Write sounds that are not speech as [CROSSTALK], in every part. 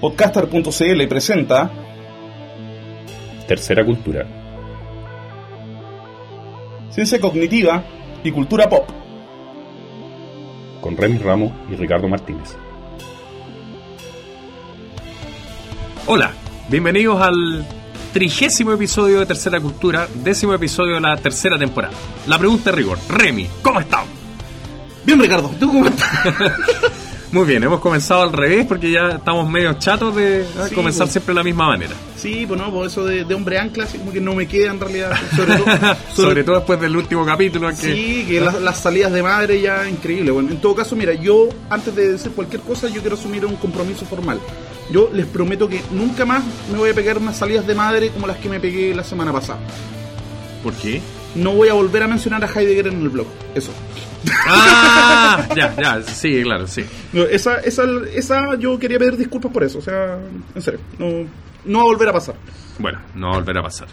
Podcaster.cl presenta Tercera Cultura. Ciencia Cognitiva y Cultura Pop. Con Remy Ramos y Ricardo Martínez. Hola, bienvenidos al trigésimo episodio de Tercera Cultura, décimo episodio de la tercera temporada. La pregunta de rigor, Remy, ¿cómo estás? Bien, Ricardo, ¿tú cómo estás? [LAUGHS] Muy bien, hemos comenzado al revés porque ya estamos medio chatos de comenzar pues. siempre de la misma manera. Sí, pues no, pues eso de, de hombre ancla, así como que no me queda en realidad. Sobre todo, [LAUGHS] sobre- Sobre todo después del último capítulo que Sí, que las, las salidas de madre ya increíble. Bueno, en todo caso, mira, yo antes de decir cualquier cosa, yo quiero asumir un compromiso formal. Yo les prometo que nunca más me voy a pegar unas salidas de madre como las que me pegué la semana pasada. ¿Por qué? No voy a volver a mencionar a Heidegger en el blog. Eso. Ah, ya, ya, sí, claro, sí. No, esa, esa, esa, yo quería pedir disculpas por eso. O sea, en serio, no, no va a volver a pasar. Bueno, no va a volver a pasar.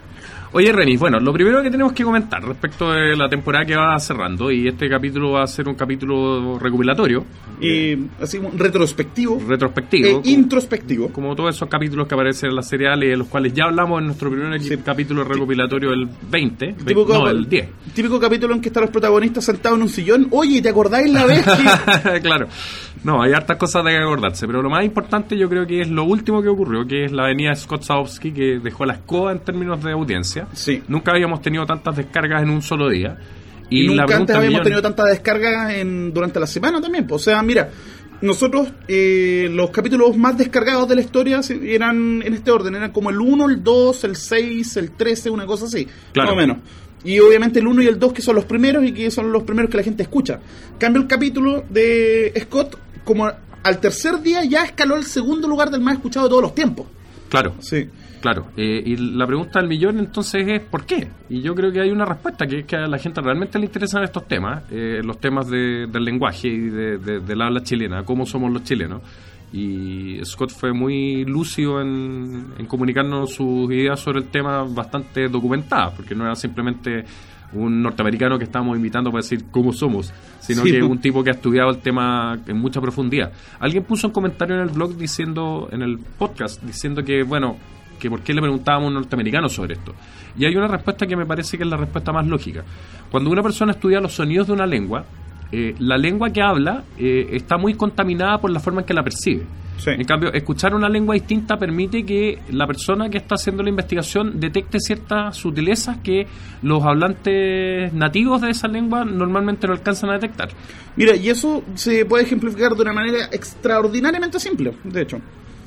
Oye, Renis, bueno, lo primero que tenemos que comentar respecto de la temporada que va cerrando, y este capítulo va a ser un capítulo recopilatorio, Y así, retrospectivo retrospectivo, e como- introspectivo. como todos esos capítulos que aparecen en la serie Ale, de los cuales ya hablamos en nuestro primer Sí. capítulo recopilatorio el 20, ve- Típico, no, el 10. típico capítulo en que están los protagonistas sentados en un sillón. Oye, ¿te acordáis la vez que.? [LAUGHS] claro. No, hay hartas cosas de que acordarse, pero lo más importante yo creo que es lo último que ocurrió, que es la avenida Scott Saowski, que dejó la escoba en términos de audiencia. Sí. Nunca habíamos tenido tantas descargas en un solo día. Y, nunca antes habíamos tenido tanta descarga en, durante la semana también. O sea, mira, nosotros eh, los capítulos más descargados de la historia eran en este orden, eran como el 1, el 2, el 6, el 13, una cosa así, Claro. más o menos. Y obviamente el 1 y el 2 que son los primeros y que son los primeros que la gente escucha. Cambio el capítulo de Scott, como al tercer día ya escaló el segundo lugar del más escuchado de todos los tiempos. Claro. Sí. Claro, eh, y la pregunta del millón entonces es ¿por qué? Y yo creo que hay una respuesta, que es que a la gente realmente le interesan estos temas, eh, los temas de- del lenguaje y de, de- del habla chilena, cómo somos los chilenos. Y Scott fue muy lúcido en, en comunicarnos sus ideas sobre el tema bastante documentadas, porque no era simplemente un norteamericano que estábamos invitando para decir cómo somos, sino Sí, que un tipo que ha estudiado el tema en mucha profundidad. Alguien puso un comentario en el blog diciendo, en el podcast, diciendo que, bueno, que por qué le preguntábamos a un norteamericano sobre esto. Y hay una respuesta que me parece que es la respuesta más lógica. Cuando una persona estudia los sonidos de una lengua, eh, la lengua que habla eh, está muy contaminada por la forma en que la percibe. Sí. En cambio, escuchar una lengua distinta permite que la persona que está haciendo la investigación detecte ciertas sutilezas que los hablantes nativos de esa lengua normalmente no alcanzan a detectar. Mira, y eso se puede ejemplificar de una manera extraordinariamente simple, de hecho.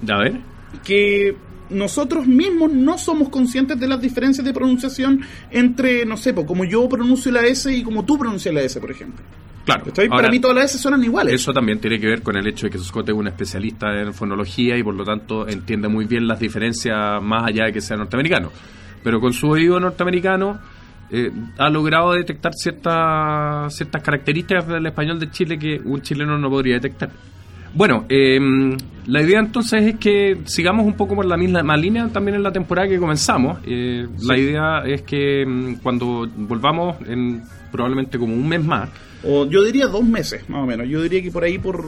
A ver. que nosotros mismos no somos conscientes de las diferencias de pronunciación entre, no sé, como yo pronuncio la S y como tú pronuncias la S, por ejemplo. Claro. Para mí todas las S suenan iguales. Eso también tiene que ver con el hecho de que Scott es un especialista en fonología y por lo tanto entiende muy bien las diferencias más allá de que sea norteamericano. Pero con su oído norteamericano eh, ha logrado detectar ciertas ciertas características del español de Chile que un chileno no podría detectar. Bueno, eh, la idea entonces es que sigamos un poco por la misma línea también en la temporada que comenzamos. Eh, La idea es que mm, cuando volvamos en probablemente como un mes más, O yo diría dos meses, más o menos. Yo diría que por ahí por...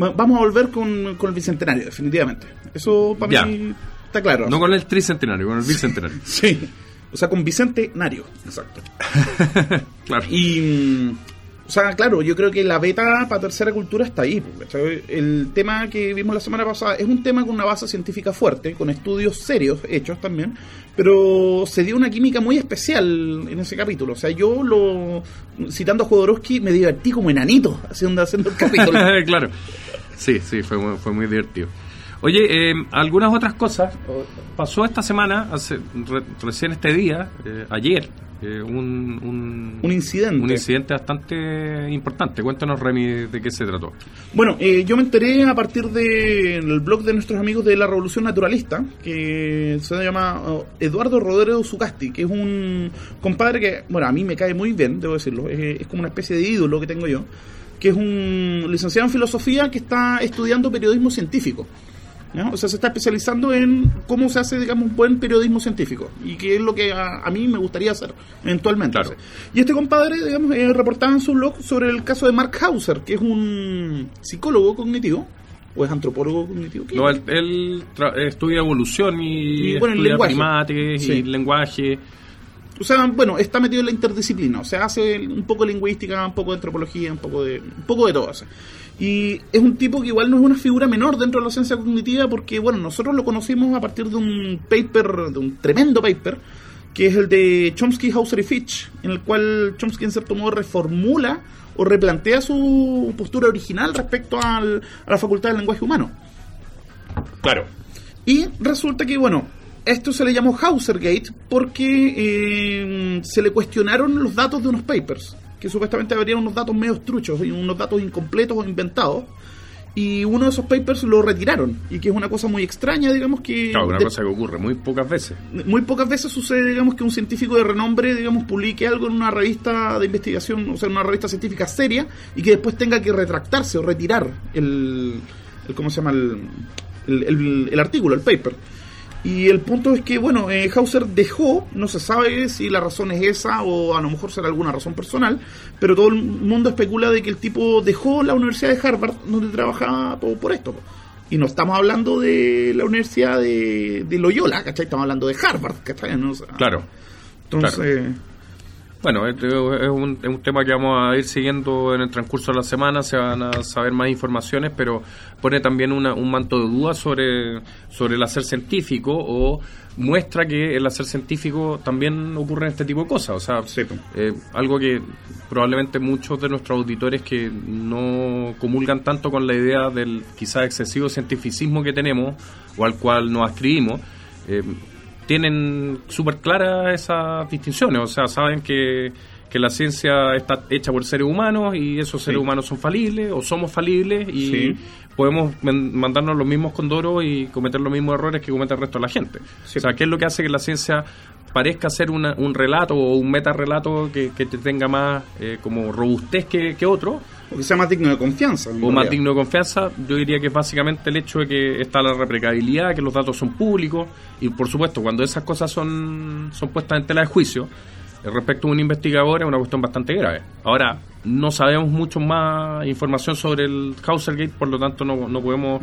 va- Vamos a volver con, con el Bicentenario, definitivamente. Eso para Ya. mí está claro. no con el tricentenario, con el bicentenario. [LAUGHS] Sí. O sea, con Bicentenario. Exacto. [LAUGHS] claro. Y, o sea, claro, yo creo que la beta para tercera cultura está ahí. El tema que vimos la semana pasada es un tema con una base científica fuerte, con estudios serios hechos también, pero se dio una química muy especial en ese capítulo. O sea, yo lo, citando a Jodorowsky, me divertí como enanito haciendo, haciendo el capítulo. [LAUGHS] claro. Sí, sí, fue fue muy divertido. Oye, eh, algunas otras cosas. Pasó esta semana, hace, re- recién este día, eh, ayer, eh, un, un, un incidente. un incidente bastante importante. Cuéntanos, Remy, de qué se trató. Bueno, eh, yo me enteré a partir del blog de nuestros amigos de la Revolución Naturalista, que se llama Eduardo Rodríguez Zucasti, que es un compadre que, bueno, a mí me cae muy bien, debo decirlo, es, es como una especie de ídolo que tengo yo, que es un licenciado en filosofía que está estudiando periodismo científico. ¿No? O sea, se está especializando en cómo se hace, digamos, un buen periodismo científico. Y que es lo que a, a mí me gustaría hacer eventualmente. Claro. O sea, Y este compadre, digamos, eh, reportaba en su blog sobre el caso de Mark Hauser, que es un psicólogo cognitivo ¿O es antropólogo cognitivo? No, él, estudia evolución y, Y, bueno, el estudia lenguaje. primates Sí. y lenguaje. O sea, bueno, está metido en la interdisciplina, o sea, hace un poco de lingüística, un poco de antropología, un poco de un poco de todo. hace. Y es un tipo que igual no es una figura menor dentro de la ciencia cognitiva porque, bueno, nosotros lo conocimos a partir de un paper, de un tremendo paper, que es el de Chomsky, Hauser y Fitch, en el cual Chomsky en cierto modo reformula o replantea su postura original respecto al- a la facultad del lenguaje humano. Claro. Y resulta que, bueno, esto se le llamó Hausergate porque eh, se le cuestionaron los datos de unos papers, que supuestamente habrían unos datos medio truchos y unos datos incompletos o inventados. Y uno de esos papers lo retiraron, y que es una cosa muy extraña, digamos que... Claro, una de- cosa que ocurre muy pocas veces. muy pocas veces sucede, digamos, que un científico de renombre, digamos, publique algo en una revista de investigación, o sea, en una revista científica seria, y que después tenga que retractarse o retirar el, el ¿cómo se llama? El, el, el- el artículo, el paper. Y el punto es que, bueno, eh, Hauser dejó, no se sabe si la razón es esa o a lo mejor será alguna razón personal, pero todo el mundo especula de que el tipo dejó la Universidad de Harvard, donde trabajaba por, por esto. Y no estamos hablando de la Universidad de, de Loyola, ¿cachai? Estamos hablando de Harvard, ¿cachai? No, o sea, Claro. Entonces, Bueno, este es un, es un tema que vamos a ir siguiendo en el transcurso de la semana, se van a saber más informaciones, pero pone también una- un manto de dudas sobre, sobre el hacer científico o muestra que el hacer científico también ocurre en este tipo de cosas. O sea, Sí, eh, algo que probablemente muchos de nuestros auditores que no comulgan tanto con la idea del quizás excesivo cientificismo que tenemos o al cual nos ascribimos, eh, tienen súper claras esas distinciones, o sea, saben que, que la ciencia está hecha por seres humanos y esos seres Sí. humanos son falibles o somos falibles y Sí. podemos mandarnos los mismos condoros y cometer los mismos errores que comete el resto de la gente. Sí. O sea, ¿qué es lo que hace que la ciencia parezca ser una- un relato o un metarrelato que, que te tenga más eh, como robustez que, que otro? O que sea más digno de confianza. o más digno de confianza, yo diría que es básicamente el hecho de que está la replicabilidad, que los datos son públicos y por supuesto cuando esas cosas son, son puestas en tela de juicio eh, respecto a un investigador es una cuestión bastante grave. Ahora, no sabemos mucho más información sobre el Hausergate, por lo tanto no, no podemos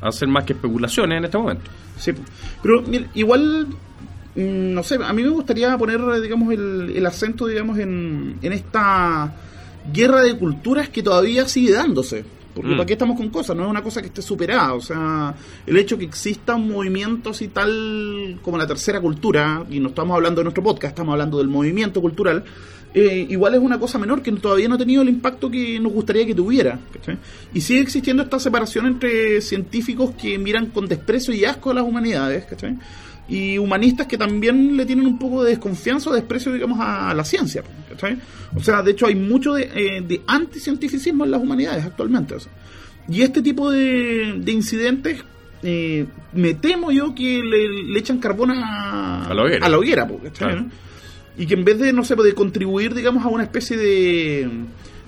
hacer más que especulaciones en este momento. Sí, pero mira, igual, mm, no sé, a mí me gustaría poner, digamos, el, el acento, digamos, en, en esta guerra de culturas que todavía sigue dándose. Porque Mm. para qué estamos con cosas, no es una cosa que esté superada. O sea, el hecho que exista un movimiento así tal como la tercera cultura, y no estamos hablando de nuestro podcast, estamos hablando del movimiento cultural, eh, igual es una cosa menor que todavía no ha tenido el impacto que nos gustaría que tuviera. ¿cachai? Y sigue existiendo esta separación entre científicos que miran con desprecio y asco a las humanidades, ¿cachai? Y humanistas que también le tienen un poco de desconfianza o desprecio, digamos, a la ciencia. ¿cachai? O sea, de hecho hay mucho de, eh, de anticientificismo en las humanidades actualmente. o sea. Y este tipo de, de incidentes, eh, me temo yo que le, le echan carbón a, A la hoguera. a la hoguera, po, ¿cachai? Claro. ¿no? Y que en vez de, no sé, de contribuir, digamos, a una especie de,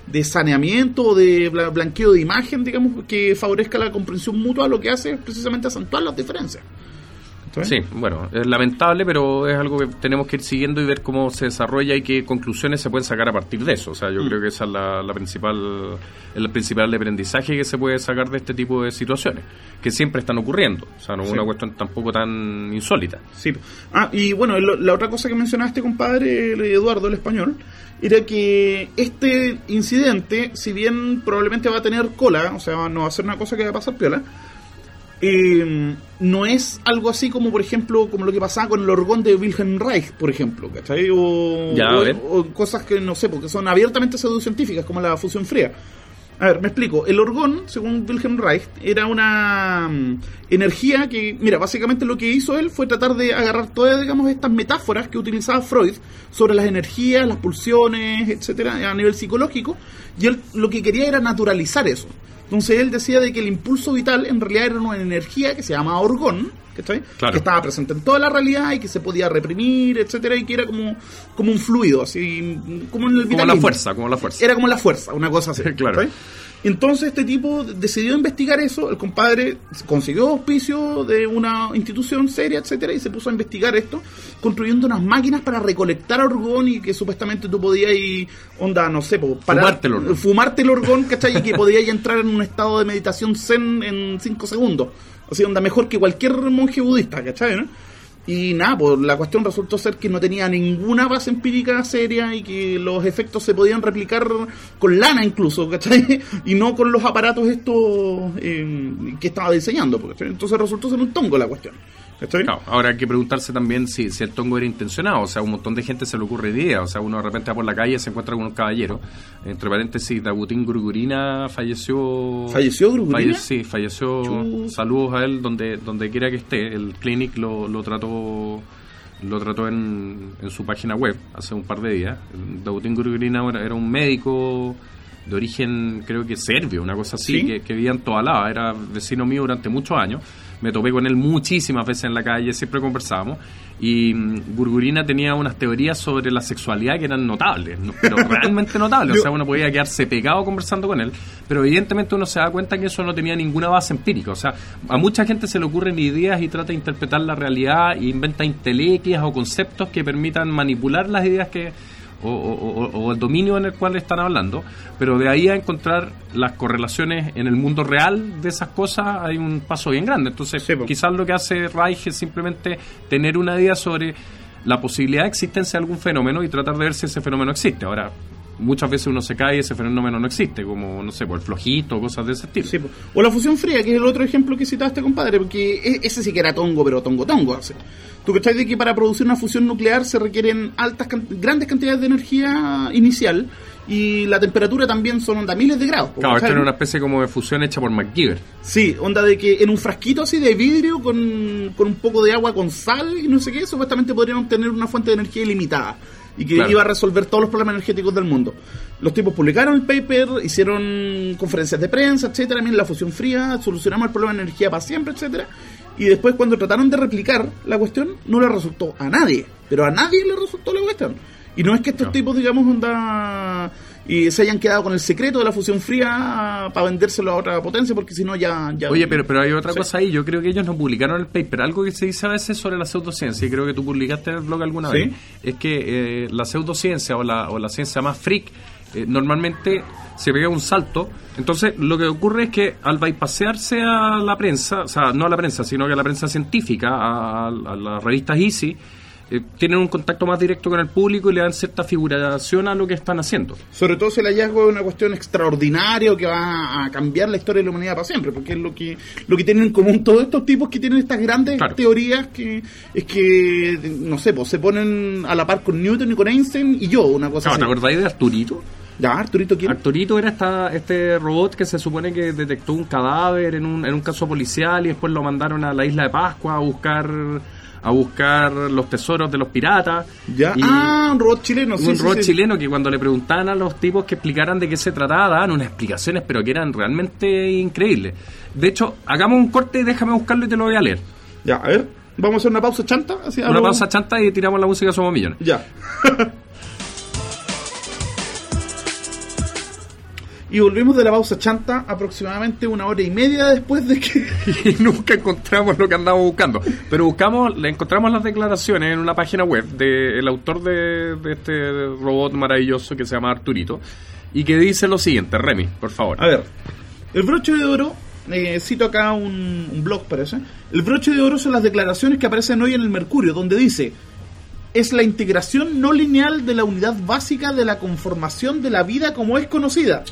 de saneamiento o de bla- blanqueo de imagen, digamos, que favorezca la comprensión mutua, lo que hace es precisamente acentuar las diferencias. Sí, bueno, es lamentable, pero es algo que tenemos que ir siguiendo y ver cómo se desarrolla y qué conclusiones se pueden sacar a partir de eso. O sea, yo Mm. creo que esa es la, la principal, el principal aprendizaje que se puede sacar de este tipo de situaciones, que siempre están ocurriendo. O sea, no es Sí. una cuestión tampoco tan insólita. Sí. Ah, y bueno, lo- la otra cosa que mencionaba este compadre, Eduardo, el español, era que este incidente, si bien probablemente va a tener cola, o sea, no va a ser una cosa que va a pasar piola, eh, no es algo así como, por ejemplo, como lo que pasaba con el orgón de Wilhelm Reich, por ejemplo, ¿cachai? O, Ya, o cosas que no sé, porque son abiertamente pseudocientíficas, como la fusión fría. A ver, me explico. El orgón, según Wilhelm Reich, era una mm, energía que, mira, básicamente lo que hizo él fue tratar de agarrar todas, digamos, estas metáforas que utilizaba Freud sobre las energías, las pulsiones, etcétera, a nivel psicológico, y él lo que quería era naturalizar eso. Entonces él decía de que el impulso vital en realidad era una energía que se llama orgón, ¿cachai? Claro. que estaba presente en toda la realidad y que se podía reprimir, etcétera, y que era como, como un fluido, así, como en el Como la vitalismo. fuerza, como la fuerza. Era como la fuerza, una cosa así. [LAUGHS] Claro. ¿cachai? Entonces este tipo decidió investigar eso, el compadre consiguió auspicio de una institución seria, etcétera, y se puso a investigar esto, construyendo unas máquinas para recolectar orgón y que supuestamente tú podías ir, onda, no sé, para Fumarte el orgón. fumarte el orgón, ¿cachai? Y que podías entrar en un estado de meditación zen en 5 segundos. O sea, onda mejor que cualquier monje budista, ¿cachai? ¿no? Y nada, pues la cuestión resultó ser que no tenía ninguna base empírica seria y que los efectos se podían replicar con lana incluso, ¿cachai? [LAUGHS] Y no con los aparatos estos eh, que estaba diseñando, pues, ¿cachai? Entonces resultó ser un tongo la cuestión. Claro, ahora hay que preguntarse también si, si el tongo era intencionado. O sea, un montón de gente se le ocurre idea. O sea, uno de repente va por la calle y se encuentra con un caballero. Entre paréntesis, Dagutín Gurgurina falleció. ¿Falleció Gurgurina? Falle- sí, falleció. Saludos a él donde donde quiera que esté. El Clinic lo, lo trató lo trató en, en su página web hace un par de días. Dagutín Gurgurina era, un médico de origen, creo que serbio, una cosa así, ¿Sí? que, que vivía en Tobalaba, era vecino mío durante muchos años. Me topé con él muchísimas veces en la calle, siempre conversábamos. Y mm, Gurgurina tenía unas teorías sobre la sexualidad que eran notables, no- pero [LAUGHS] realmente notables. O sea, uno podía quedarse pegado conversando con él, pero evidentemente uno se da cuenta que eso no tenía ninguna base empírica. O sea, a mucha gente se le ocurren ideas y trata de interpretar la realidad e inventa intelequias o conceptos que permitan manipular las ideas que o, o- el dominio en el cual están hablando, pero de ahí a encontrar las correlaciones en el mundo real de esas cosas hay un paso bien grande. Entonces, Sí, quizás lo que hace Reich es simplemente tener una idea sobre la posibilidad de existencia de algún fenómeno y tratar de ver si ese fenómeno existe. Ahora, muchas veces uno se cae y ese fenómeno no existe, como, no sé, por el flojito o cosas de ese estilo. Sí, o la fusión fría, que es el otro ejemplo que citaste, compadre, porque e- ese sí que era tongo, pero tongo tongo. así. Tú cachai de que para producir una fusión nuclear se requieren altas grandes cantidades de energía inicial y la temperatura también son onda miles de grados. Claro, esto era una especie como de fusión hecha por MacGyver. Sí, onda de que en un frasquito así de vidrio con, con un poco de agua con sal y no sé qué, supuestamente podrían obtener una fuente de energía ilimitada y que Claro. iba a resolver todos los problemas energéticos del mundo. Los tipos publicaron el paper, hicieron conferencias de prensa, etcétera, miren la fusión fría, solucionamos el problema de energía para siempre, etcétera. Y después cuando trataron de replicar la cuestión, no le resultó a nadie, pero a nadie le resultó la cuestión. Y no es que estos No. tipos, digamos, onda y se hayan quedado con el secreto de la fusión fría para vendérselo a otra potencia, porque si no ya, ya... Oye, pero, pero hay otra Sí. cosa ahí. Yo creo que ellos no publicaron el paper. Algo que se dice a veces sobre la pseudociencia, y creo que tú publicaste en el blog alguna Sí. vez, es que eh, la pseudociencia o la, o la ciencia más freak eh, normalmente se pega un salto. Entonces, lo que ocurre es que al bypasearse a la prensa, o sea, no a la prensa, sino que a la prensa científica, a, a las revistas Easy, eh, tienen un contacto más directo con el público y le dan cierta figuración a lo que están haciendo. Sobre todo si el hallazgo es una cuestión extraordinaria o que va a cambiar la historia de la humanidad para siempre, porque es lo que lo que tienen en común todos estos tipos que tienen estas grandes Claro. teorías que es que, no sé, pues se ponen a la par con Newton y con Einstein y yo, una cosa Claro, ¿Te así. acordáis de Arturito? Ya, Arturito, ¿quién? Arturito era esta, este robot que se supone que detectó un cadáver en un, en un caso policial y después lo mandaron a la isla de Pascua a buscar a buscar los tesoros de los piratas. ya. Y Ah, un robot chileno, sí, un sí, robot sí. chileno que cuando le preguntaban a los tipos que explicaran de qué se trataba, daban unas explicaciones, pero que eran realmente increíbles. De hecho, hagamos un corte y déjame buscarlo y te lo voy a leer. Ya, a ver, vamos a hacer una pausa chanta. Así, Una pausa chanta y tiramos la música Somos Millones. Ya. [LAUGHS] y volvimos de la pausa chanta aproximadamente una hora y media después de que... [LAUGHS] y nunca encontramos lo que andábamos buscando. Pero buscamos, le encontramos las declaraciones en una página web del autor de, de este robot maravilloso que se llama Arturito y que dice lo siguiente, Remy, por favor. A ver, el broche de oro, eh, cito acá un, un blog parece, el broche de oro son las declaraciones que aparecen hoy en el Mercurio, donde dice, es la integración no lineal de la unidad básica de la conformación de la vida como es conocida.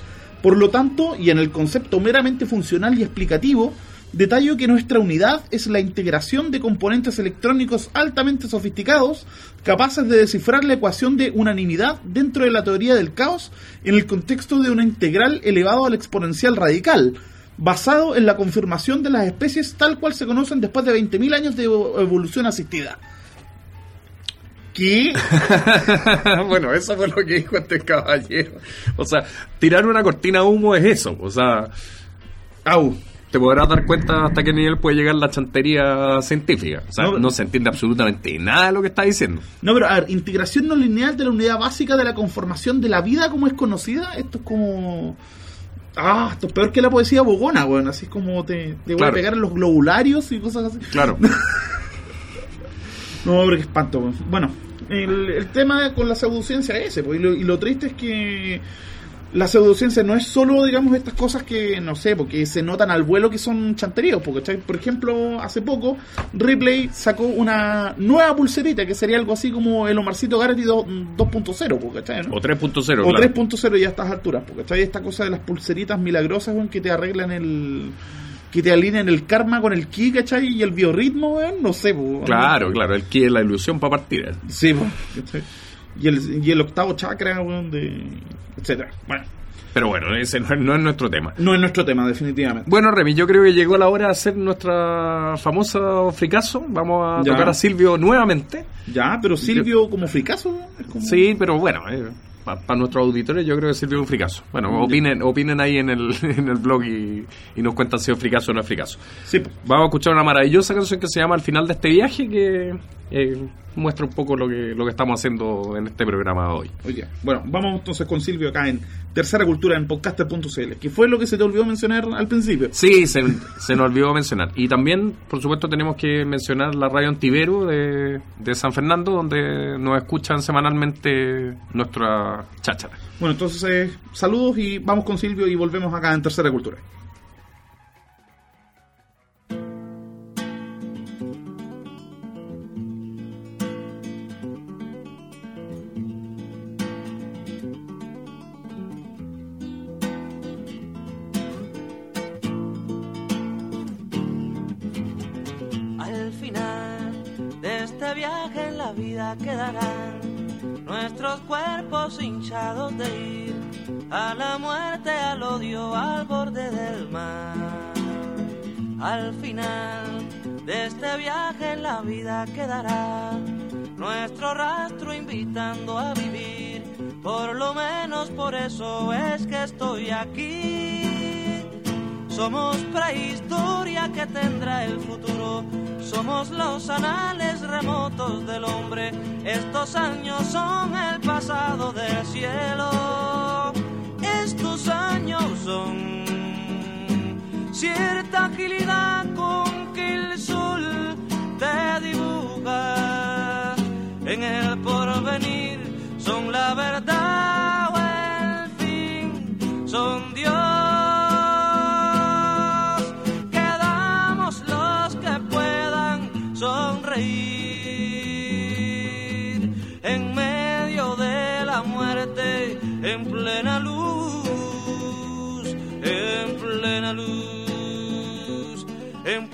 Por lo tanto, y en el concepto meramente funcional y explicativo, detallo que nuestra unidad es la integración de componentes electrónicos altamente sofisticados, capaces de descifrar la ecuación de unanimidad dentro de la teoría del caos en el contexto de una integral elevado al exponencial radical, basado en la confirmación de las especies tal cual se conocen después de 20.000 años de evo- evolución asistida. ¿Qué? [LAUGHS] bueno, eso fue lo que dijo este caballero. O sea, tirar una cortina de humo es eso. O sea, Au. te podrás dar cuenta hasta qué nivel puede llegar la chantería científica. O sea, No, no, se entiende absolutamente nada de lo que está diciendo. No, pero a ver, integración no lineal de la unidad básica de la conformación de la vida como es conocida, esto es como... Ah, esto es peor que la poesía bogona, weón. Así como te, te voy Claro. a pegar en los globularios y cosas así. Claro. [LAUGHS] No, pero qué espanto. Bueno, el, el tema con la pseudociencia es ese, pues, y, lo, y lo triste es que la pseudociencia no es solo, digamos, estas cosas que, no sé, porque se notan al vuelo que son chanteríos, porque, por ejemplo, hace poco Ripley sacó una nueva pulserita que sería algo así como el Omarcito Garrett 2.0, pues, ¿cachai? ¿no? O 3.0, O claro. 3.0 ya a estas alturas, porque. Esta cosa de las pulseritas milagrosas, weón, que te arreglan el... que te alinean el karma con el ki, ¿cachai? Y el biorritmo, weón, no sé, pues, Claro, claro. El que es la ilusión para partir. Sí, pues, ¿cachai? Y el, y el octavo chakra, weón, de... etcétera. Bueno, Pero bueno, ese no es, no es nuestro tema. no es nuestro tema, definitivamente. Bueno, Remy, yo creo que llegó la hora de hacer nuestra famosa fricazo. Vamos a Ya. tocar a Silvio nuevamente. Ya, pero Silvio como fricazo, como... Sí, pero bueno, para nuestros auditores yo creo que Silvio es un fricazo. Bueno, opinen, opinen ahí en el, [LAUGHS] en el blog y, y nos cuentan si es fricazo o no es fricazo. Sí. Vamos a escuchar una maravillosa canción que se llama Al final de este viaje que eh, muestra un poco lo que, lo que estamos haciendo en este programa hoy. Oye, bueno, vamos entonces con Silvio acá en Tercera Cultura en podcaster.cl, que fue lo que se te olvidó mencionar al principio. Sí, se, se nos olvidó mencionar. Y también, por supuesto, tenemos que mencionar la radio Antivero de, de San Fernando, donde nos escuchan semanalmente nuestra cháchara. Bueno, entonces eh, saludos y vamos con Silvio y volvemos acá en Tercera Cultura. Al final de este viaje en la vida quedarán nuestros cuerpos hinchados de ir a la muerte, al odio, al borde del mar. Al final de este viaje en la vida quedará nuestro rastro invitando a vivir. Por lo menos por eso es que estoy aquí. Somos prehistoria que tendrá el futuro. Somos los anales remotos del hombre. Estos años son el pasado del cielo. Estos años son cierta agilidad con que el sol te dibuja. En el porvenir son la verdad o el fin. Son Dios.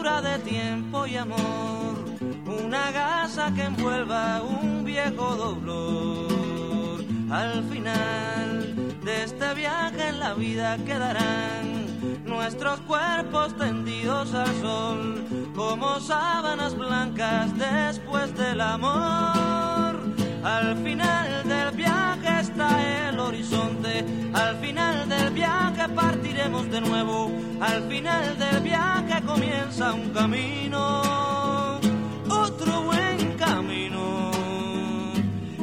De tiempo y amor, una gasa que envuelva un viejo dolor. Al final de este viaje en la vida quedarán nuestros cuerpos tendidos al sol como sábanas blancas después del amor. Al final del viaje está el horizonte, al final del viaje partiremos de nuevo, al final del viaje comienza un camino, otro buen camino,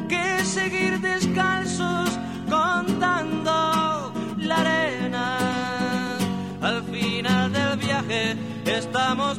que seguir descalzos contando la arena. Al final del viaje estamos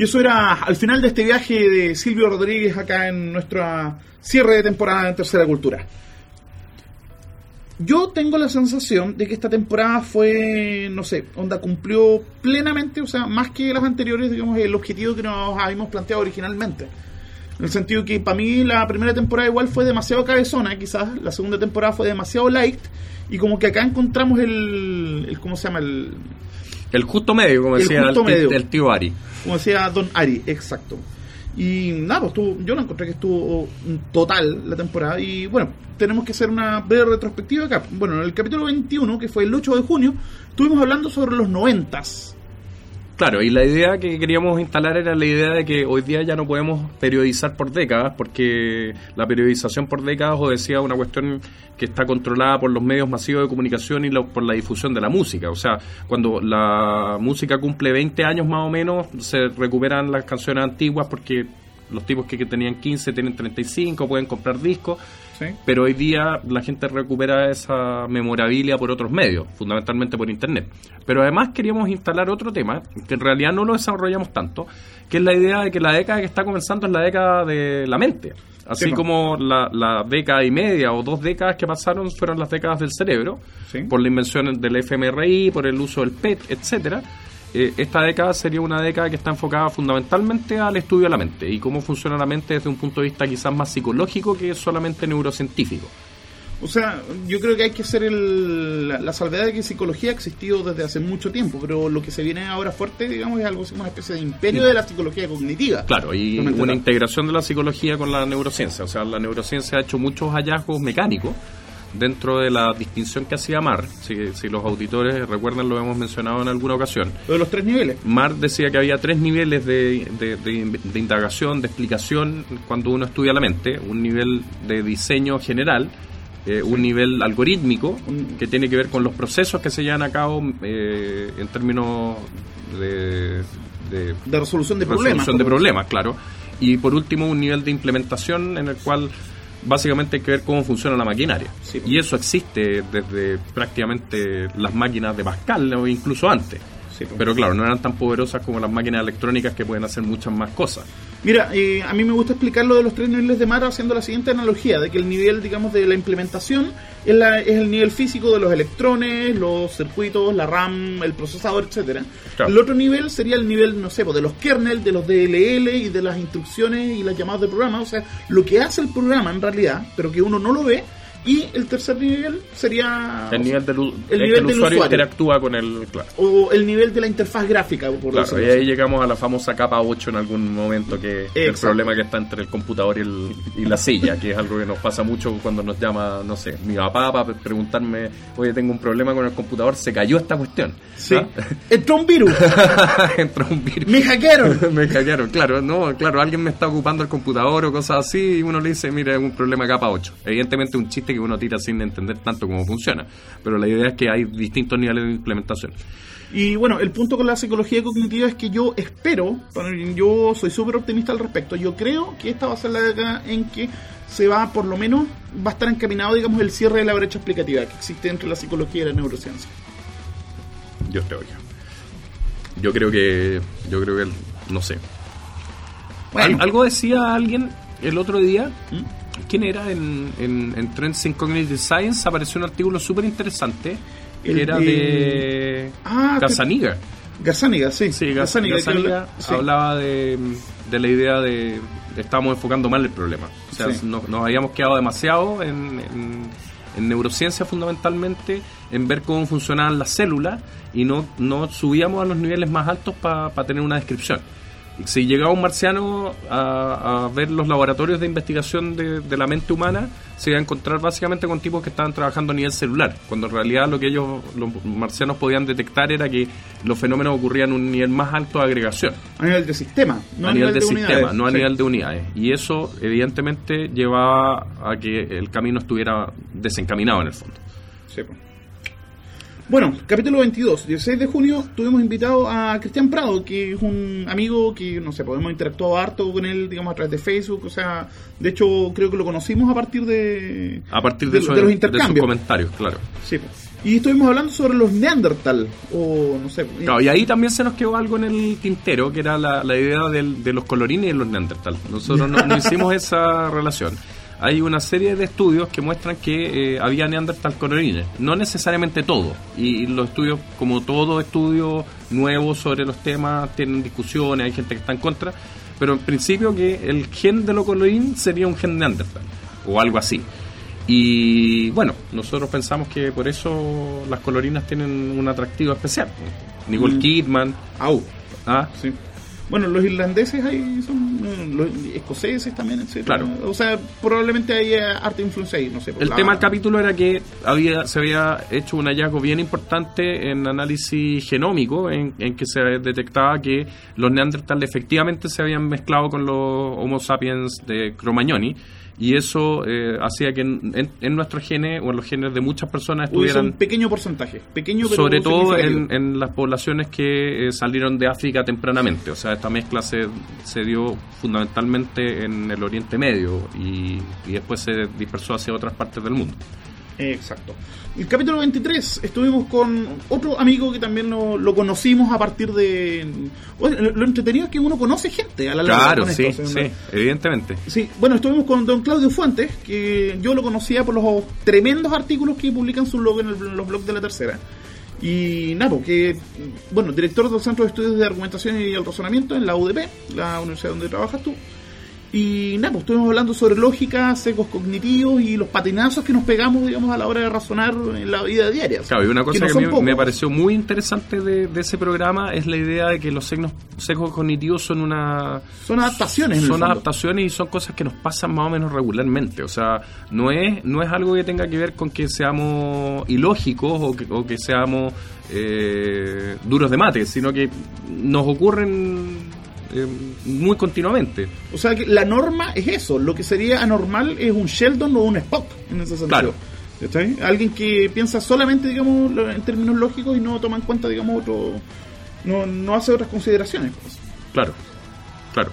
Y eso era al final de este viaje de Silvio Rodríguez acá en nuestra cierre de temporada en Tercera Cultura. Yo tengo la sensación de que esta temporada fue, no sé, onda cumplió plenamente, o sea, más que las anteriores, digamos, el objetivo que nos habíamos planteado originalmente. En el sentido que para mí la primera temporada igual fue demasiado cabezona, quizás la segunda temporada fue demasiado light, y como que acá encontramos el, el ¿cómo se llama? El, El justo medio, como El decía medio. el tío Ari. como decía Don Ari, exacto. Y nada, pues estuvo- yo lo encontré que estuvo total la temporada. Y bueno, tenemos que hacer una breve retrospectiva acá. Bueno, en el capítulo 21, que fue el 8 de junio, estuvimos hablando sobre los noventas. Claro, y la idea que queríamos instalar era la idea de que hoy día ya no podemos periodizar por décadas, porque la periodización por décadas obedecía a una cuestión que está controlada por los medios masivos de comunicación y por la difusión de la música. O sea, cuando la música cumple 20 años más o menos, se recuperan las canciones antiguas porque los tipos que, que tenían 15 tienen 35, pueden comprar discos. ¿sí? Pero hoy día la gente recupera esa memorabilia por otros medios, fundamentalmente por internet. Pero además queríamos instalar otro tema, que en realidad no lo desarrollamos tanto, que es la idea de que la década que está comenzando es la década de la mente. Así Sí, como la, la década y media o dos décadas que pasaron fueron las décadas del cerebro, Sí. por la invención del fMRI, por el uso del PET, etcétera. Eh, esta década sería una década que está enfocada fundamentalmente al estudio de la mente y cómo funciona la mente desde un punto de vista quizás más psicológico que solamente neurocientífico. O sea, yo creo que hay que hacer el- la, la salvedad de que psicología ha existido desde hace mucho tiempo, pero lo que se viene ahora fuerte, digamos, es algo así como una especie de imperio de la psicología cognitiva. Claro, y una integración de la psicología con la neurociencia. O sea, la neurociencia ha hecho muchos hallazgos mecánicos dentro de la distinción que hacía Mar. Si, si los auditores recuerdan, lo hemos mencionado en alguna ocasión. Lo de los tres niveles. Mar decía que había tres niveles de, de- de- de indagación, de explicación cuando uno estudia la mente. Un nivel de diseño general, eh, un nivel algorítmico que tiene que ver con los procesos que se llevan a cabo eh, en términos de, de De resolución de problemas. resolución de problemas, claro. Y por último, un nivel de implementación en el cual básicamente hay que ver cómo funciona la maquinaria. Sí. Y eso existe desde prácticamente las máquinas de Pascal o incluso antes. Sí, pues. Pero claro, no eran tan poderosas como las máquinas electrónicas que pueden hacer muchas más cosas. Mira, eh, a mí me gusta explicar lo de los tres niveles de mar haciendo la siguiente analogía, de que el nivel, digamos, de la implementación es, la- es el nivel físico de los electrones, los circuitos, la RAM, el procesador, etcétera. Claro. El otro nivel sería el nivel, no sé, pues, de los kernel, de los DLL y de las instrucciones y las llamadas de programa, o sea, lo que hace el programa en realidad, pero que uno no lo ve. Y el tercer nivel sería... El nivel del, el nivel el del usuario, interactúa con el... Claro. O el nivel de la interfaz gráfica, por Claro, decirlo y ahí llegamos a la famosa capa 8 en algún momento, que es el problema que está entre el computador y, el- y la silla, que es algo que nos pasa mucho cuando nos llama, no sé, mi papá para preguntarme, oye, tengo un problema con el computador, se cayó esta cuestión. Sí. ¿Ah? [LAUGHS] Entró un virus. [LAUGHS] Entró un virus. Me hackearon. [LAUGHS] me hackearon, claro, no, claro, alguien me está ocupando el computador o cosas así y uno le dice, mira, es un problema capa 8. Evidentemente un chiste que uno tira sin entender tanto cómo funciona, pero la idea es que hay distintos niveles de implementación. Y bueno, el punto con la psicología cognitiva es que yo espero, yo soy súper optimista al respecto, yo creo que esta va a ser la década en que se va, por lo menos, va a estar encaminado, digamos, el cierre de la brecha explicativa que existe entre la psicología y la neurociencia. Yo creo que. Yo creo que. Yo creo que. No sé. Bueno, Al- algo decía alguien el otro día. ¿Mm? ¿Quién era? En, en, en Trends in Cognitive Science apareció un artículo súper interesante que El era de- de. Ah, que- Gazzaniga. Gazzaniga, sí. Sí, Gazzaniga, que Gazzaniga habla- sí. hablaba de, de la idea de, de estábamos enfocando mal el problema. O sea, Sí. nos, nos habíamos quedado demasiado en, en, en neurociencia fundamentalmente, en ver cómo funcionaban las células y no, no subíamos a los niveles más altos para tener una descripción. Si llegaba un marciano a, a ver los laboratorios de investigación de, de la mente humana, se iba a encontrar básicamente con tipos que estaban trabajando a nivel celular, cuando en realidad lo que ellos, los marcianos, podían detectar era que los fenómenos ocurrían a un nivel más alto de agregación, A nivel de sistema, no a nivel de, unidades. sistema, no a Sí. nivel de unidades. Y eso, evidentemente, llevaba a que el camino estuviera desencaminado en el fondo. Sí, pues. Bueno, capítulo 22, 16 de junio, tuvimos invitado a Cristian Prado, que es un amigo que, no sé, podemos interactuar harto con él, digamos, a través de Facebook, o sea, de hecho, creo que lo conocimos a partir de... A partir de, de, su- de los de intercambios. sus comentarios, claro. Sí. Y estuvimos hablando sobre los Neandertal, o no sé. Claro, y ahí también se nos quedó algo en el tintero, que era la, la idea del- de los colorines y los neandertal. Nosotros no, no hicimos esa relación. Hay una serie de estudios que muestran que eh, había neandertal colorines, no necesariamente todo. Y los estudios, como todo estudio nuevo sobre los temas, tienen discusiones, hay gente que está en contra, pero en principio que el gen de lo colorín sería un gen neandertal, o algo así. Y bueno, nosotros pensamos que por eso las colorinas tienen un atractivo especial. Nicole Mm. Kidman, Au, ah, sí. Bueno, los irlandeses ahí son, los escoceses también, etcétera. Claro. O sea, probablemente hay harta influencia ahí, no sé. El la- tema del capítulo era que había se había hecho un hallazgo bien importante en análisis genómico, en, en que se detectaba que los neandertal efectivamente se habían mezclado con los Homo sapiens de Cromagnoni, y eso eh, hacía que en, en- en nuestros genes o en los genes de muchas personas Hubiese estuvieran un pequeño porcentaje, pequeño pero sobre todo en las poblaciones que eh, salieron de África tempranamente. O sea, esta mezcla se, se dio fundamentalmente en el Oriente Medio y, y después se dispersó hacia otras partes del mundo. Exacto. El capítulo 23 estuvimos con otro amigo que también lo, lo conocimos a partir de... Bueno, lo, entretenido es que uno conoce gente a la larga Claro, sí, esto, sí, evidentemente. Sí, bueno, estuvimos con don Claudio Fuentes, que yo lo conocía por los tremendos artículos que publican su blog en, el- en los blogs de la tercera. Y pues, que, bueno, director del Centro de Estudios de Argumentación y el Razonamiento en la UDP, la universidad donde trabajas tú. Y nada, pues estuvimos hablando sobre lógica, secos cognitivos y los patinazos que nos pegamos, digamos, a la hora de razonar en la vida diaria. Claro, y una cosa que, son a mí pocos. me pareció muy interesante de, de ese programa es la idea de que los signos secos cognitivos son una Son adaptaciones. son adaptaciones y son cosas que nos pasan más o menos regularmente. O sea, no es, no es algo que tenga que ver con que seamos ilógicos o que, o que seamos eh, duros de mate, sino que nos ocurren eh, muy continuamente. O sea, que la norma es eso. Lo que sería anormal es un Sheldon o un Spock, en ese sentido. Claro. Alguien que piensa solamente, digamos, en términos lógicos y no toma en cuenta, digamos, otro... No, no hace otras consideraciones. pues. Claro, claro.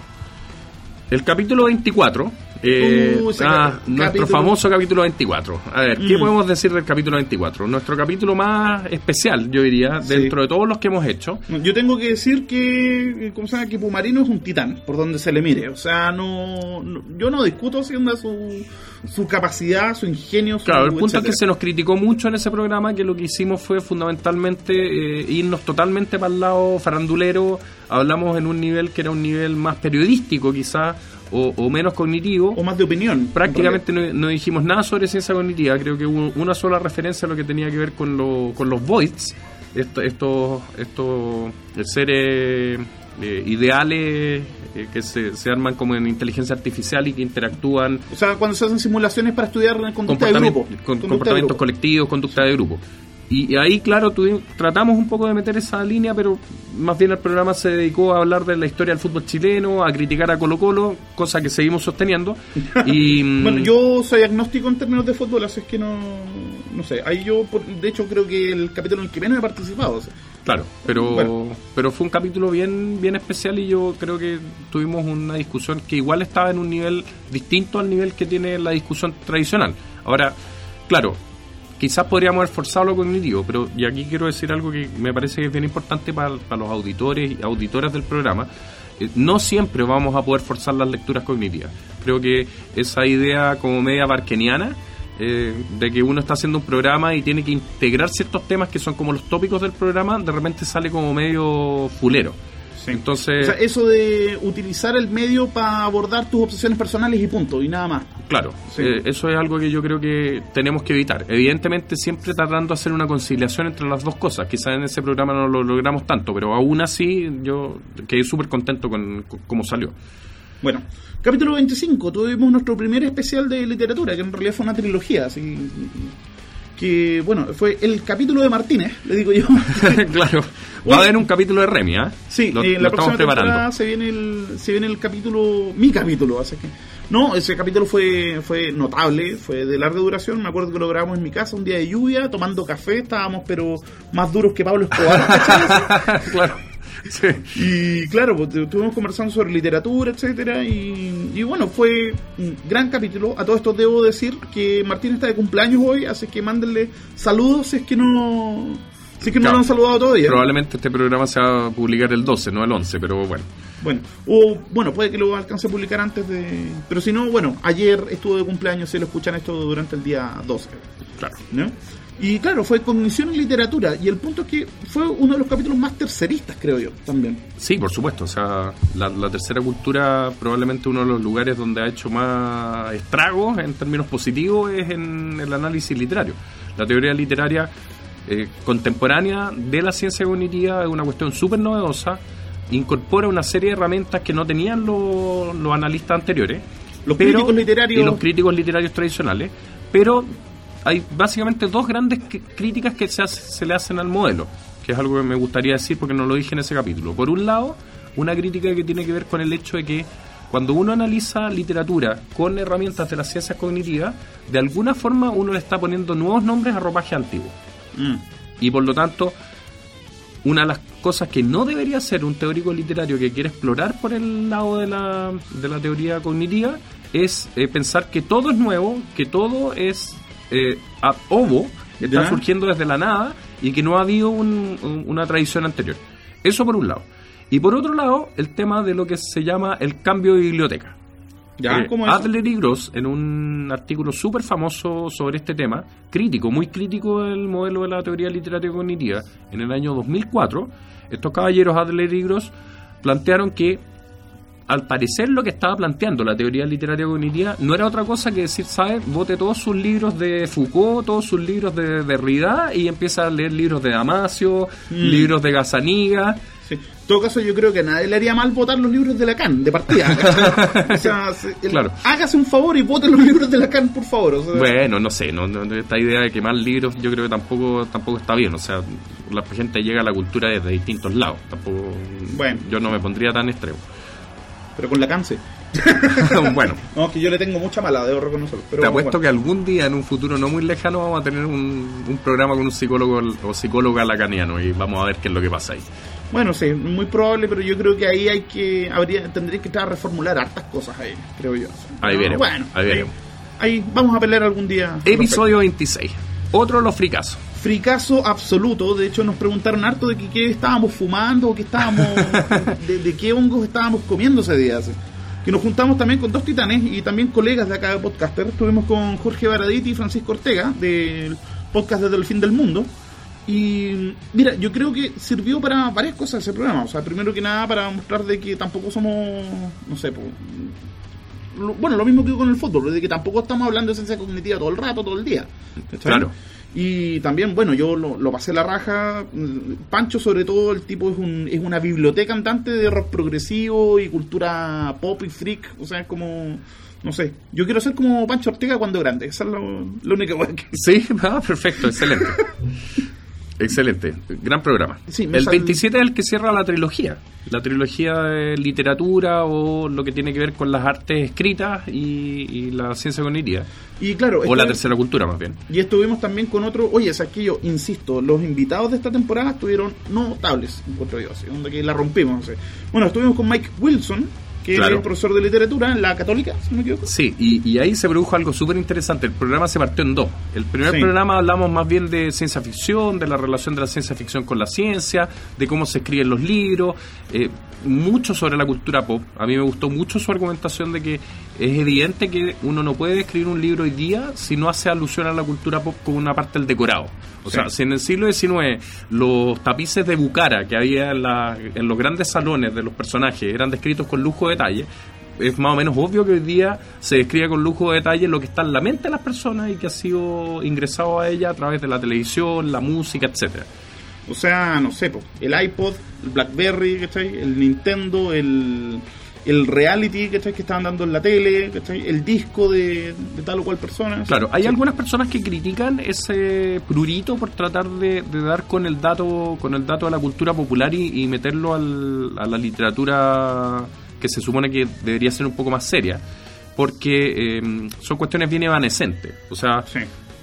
El capítulo 24, eh, Uh, ah, nuestro famoso capítulo 24. A ver, ¿qué Mm. podemos decir del capítulo 24? Nuestro capítulo más especial, yo diría, Sí. dentro de todos los que hemos hecho. Yo tengo que decir que, ¿cómo se llama? Que Pumarino es un titán, por donde se le mire. O sea, no, no- yo no discuto haciendo su, su capacidad, su ingenio, su Claro, el punto es que se nos criticó mucho en ese programa que lo que hicimos fue fundamentalmente eh, irnos totalmente para el lado farandulero. Hablamos en un nivel que era un nivel más periodístico quizás o, o menos cognitivo. O más de opinión. Prácticamente no, no dijimos nada sobre ciencia cognitiva, creo que hubo una sola referencia a lo que tenía que ver con, lo- con los voids, esto- estos estos seres eh, ideales eh, que se, se arman como en inteligencia artificial y que interactúan O sea, cuando se hacen simulaciones para estudiar conducta de grupo. con- Conducta de comportamientos grupo. colectivos, conducta de grupo. Y, ahí, claro, tuvimos- tratamos un poco de meter esa línea, pero más bien el programa se dedicó a hablar de la historia del fútbol chileno, a criticar a Colo Colo, cosa que seguimos sosteniendo. Y, [LAUGHS] mm, Bueno, yo soy agnóstico en términos de fútbol, así es que no. No sé, ahí yo, de hecho, creo que el capítulo en el que menos he participado. o sea. Claro, pero, Bueno. pero fue un capítulo bien, bien especial y yo creo que tuvimos una discusión que igual estaba en un nivel distinto al nivel que tiene la discusión tradicional. Ahora, claro, quizás podríamos haber forzado lo cognitivo, pero y aquí quiero decir algo que me parece que es bien importante para, los auditores y auditoras del programa. Eh, No siempre vamos a poder forzar las lecturas cognitivas. Creo que esa idea como media barkeniana eh, de que uno está haciendo un programa y tiene que integrar ciertos temas que son como los tópicos del programa, de repente sale como medio fulero. Entonces, O sea, eso de utilizar el medio para abordar tus obsesiones personales y punto, y nada más. claro, Sí. eh, eso es algo que yo creo que tenemos que evitar. Evidentemente, siempre tratando de hacer una conciliación entre las dos cosas. Quizás en ese programa no lo logramos tanto, pero aún así yo quedé súper contento con, con cómo salió. Bueno, capítulo 25, tuvimos nuestro primer especial de literatura, que en realidad fue una trilogía, así que, bueno, fue el capítulo de Martínez, le digo yo. [LAUGHS] claro, va a haber un capítulo de Remy, ¿ah? Sí, lo, eh, lo la estamos próxima temporada preparando. se viene el se viene el capítulo, mi capítulo, así que No, ese capítulo fue, fue notable, fue de larga duración. Me acuerdo que lo grabamos en mi casa un día de lluvia, tomando café, estábamos pero más duros que Pablo Escobar. [LAUGHS] claro. Sí. Y claro, pues, estuvimos conversando sobre literatura, etcétera, y, y bueno, fue un gran capítulo. A todo esto debo decir que Martín está de cumpleaños hoy, así que mándenle saludos si es que no, si es que no Claro. lo han saludado todavía. Probablemente este programa se va a publicar el 12, no el 11, pero bueno. Bueno, o bueno, puede que lo alcance a publicar antes de. Pero si no, bueno, ayer estuvo de cumpleaños, si lo escuchan esto durante el día 12. Claro. ¿no? Y claro, fue cognición y literatura. Y el punto es que fue uno de los capítulos más terceristas, creo yo, también. Sí, por supuesto. O sea, la, la tercera cultura, probablemente uno de los lugares donde ha hecho más estragos en términos positivos es en el análisis literario. La teoría literaria eh, contemporánea de la ciencia cognitiva es una cuestión súper novedosa. Incorpora una serie de herramientas que no tenían los, los analistas anteriores. Los críticos literarios- Y los críticos literarios tradicionales. Pero hay básicamente dos grandes críticas que se, hace- se le hacen al modelo, que es algo que me gustaría decir porque no lo dije en ese capítulo. Por un lado, una crítica que tiene que ver con el hecho de que cuando uno analiza literatura con herramientas de las ciencias cognitivas, de alguna forma uno le está poniendo nuevos nombres a ropaje antiguo. Y por lo tanto, una de las cosas que no debería ser un teórico literario que quiere explorar por el lado de la, de la teoría cognitiva es eh, pensar que todo es nuevo, que todo es eh, ovo, que está Ya. surgiendo desde la nada y que no ha habido un- un- una tradición anterior. Eso por un lado. Y por otro lado, el tema de lo que se llama el cambio de biblioteca. ¿Ya? Eh. Adler y Gross, en un artículo súper famoso sobre este tema, crítico, muy crítico del modelo de la teoría literaria cognitiva, en el año 2004, estos caballeros Adler y Gross plantearon que, al parecer, lo que estaba planteando la teoría literaria cognitiva no era otra cosa que decir, ¿sabes? Vote todos sus libros de Foucault, todos sus libros de Derrida y empieza a leer libros de Damasio, Mm. libros de Gazaniga. Sí. En todo caso, yo creo que a nadie le haría mal votar los libros de Lacan, de partida. [LAUGHS] o sea, el- Claro. hágase un favor y vote los libros de Lacan, por favor. o sea, Bueno, no sé, no, no- esta idea de quemar libros yo creo que tampoco tampoco está bien, o sea, la gente llega a la cultura desde distintos lados, tampoco Bueno. yo no me pondría tan extremo. Pero con Lacan sí. [LAUGHS] bueno, No, que yo le tengo mucha mala, debo reconocerlo. Pero, te apuesto bueno. que algún día en un futuro no muy lejano vamos a tener un, un programa con un psicólogo o psicóloga lacaniano y vamos a ver qué es lo que pasa ahí. Bueno, sí, muy probable, pero yo creo que ahí hay que habría tendría que estar a reformular hartas cosas ahí, creo yo. Ahí Ah, veremos, Bueno, ahí veremos. Ahí vamos a pelear algún día. Episodio 26. Otro de los fricazos. Fricazo absoluto. De hecho, nos preguntaron harto de que, qué estábamos fumando o qué estábamos. [LAUGHS] de, de qué hongos estábamos comiendo ese día. así. Que nos juntamos también con dos titanes y también colegas de acá de Podcaster. Estuvimos con Jorge Baraditi y Francisco Ortega del podcast Desde el Fin del Mundo. Y mira, yo creo que sirvió para varias cosas ese programa. O sea, primero que nada para mostrar de que tampoco somos, no sé, pues, lo- bueno, lo mismo que con el fútbol, de que tampoco estamos hablando de ciencia cognitiva todo el rato, todo el día. ¿cachai? Claro. Y también, bueno, yo lo, lo pasé la raja. Pancho, sobre todo, el tipo es, un, es una biblioteca andante de rock progresivo y cultura pop y freak. O sea, es como, no sé, yo quiero ser como Pancho Ortega cuando grande. Esa es lo único [LAUGHS] que... Sí, [LAUGHS] ah, perfecto, excelente. Excelente, gran programa. Sí, el sal- 27 es el que cierra la trilogía, la trilogía de literatura o lo que tiene que ver con las artes escritas y, y la ciencia cognitiva, Y claro, o la tercera cultura más bien. Y estuvimos también con otro, oye, es que yo insisto, los invitados de esta temporada estuvieron notables, encuentro yo, así, donde que la rompimos. así. Bueno, estuvimos con Mike Wilson, que Claro. es profesor de literatura en la católica, si no me equivoco. Sí, y, y ahí se produjo algo súper interesante. El programa se partió en dos. El primer Sí. programa hablamos más bien de ciencia ficción, de la relación de la ciencia ficción con la ciencia, de cómo se escriben los libros, eh, mucho sobre la cultura pop. A mí me gustó mucho su argumentación de que es evidente que uno no puede escribir un libro hoy día si no hace alusión a la cultura pop como una parte del decorado. O Sí. sea, si en el siglo XIX los tapices de Bucara que había en, la- en los grandes salones de los personajes eran descritos con lujo de detalle, es más o menos obvio que hoy día se describe con lujo de detalle lo que está en la mente de las personas y que ha sido ingresado a ella a través de la televisión, la música, etcétera. O sea, no sé, po, el iPod, el Blackberry, ¿cachai? El Nintendo, el, el reality, ¿cachai? Que estaban dando en la tele, ¿cachai? El disco de, de tal o cual persona. Claro, hay Sí. algunas personas que critican ese prurito por tratar de, de dar con el dato con el dato de la cultura popular y, y meterlo al- a la literatura que se supone que debería ser un poco más seria. porque eh, son cuestiones bien evanescentes. O sea, Sí.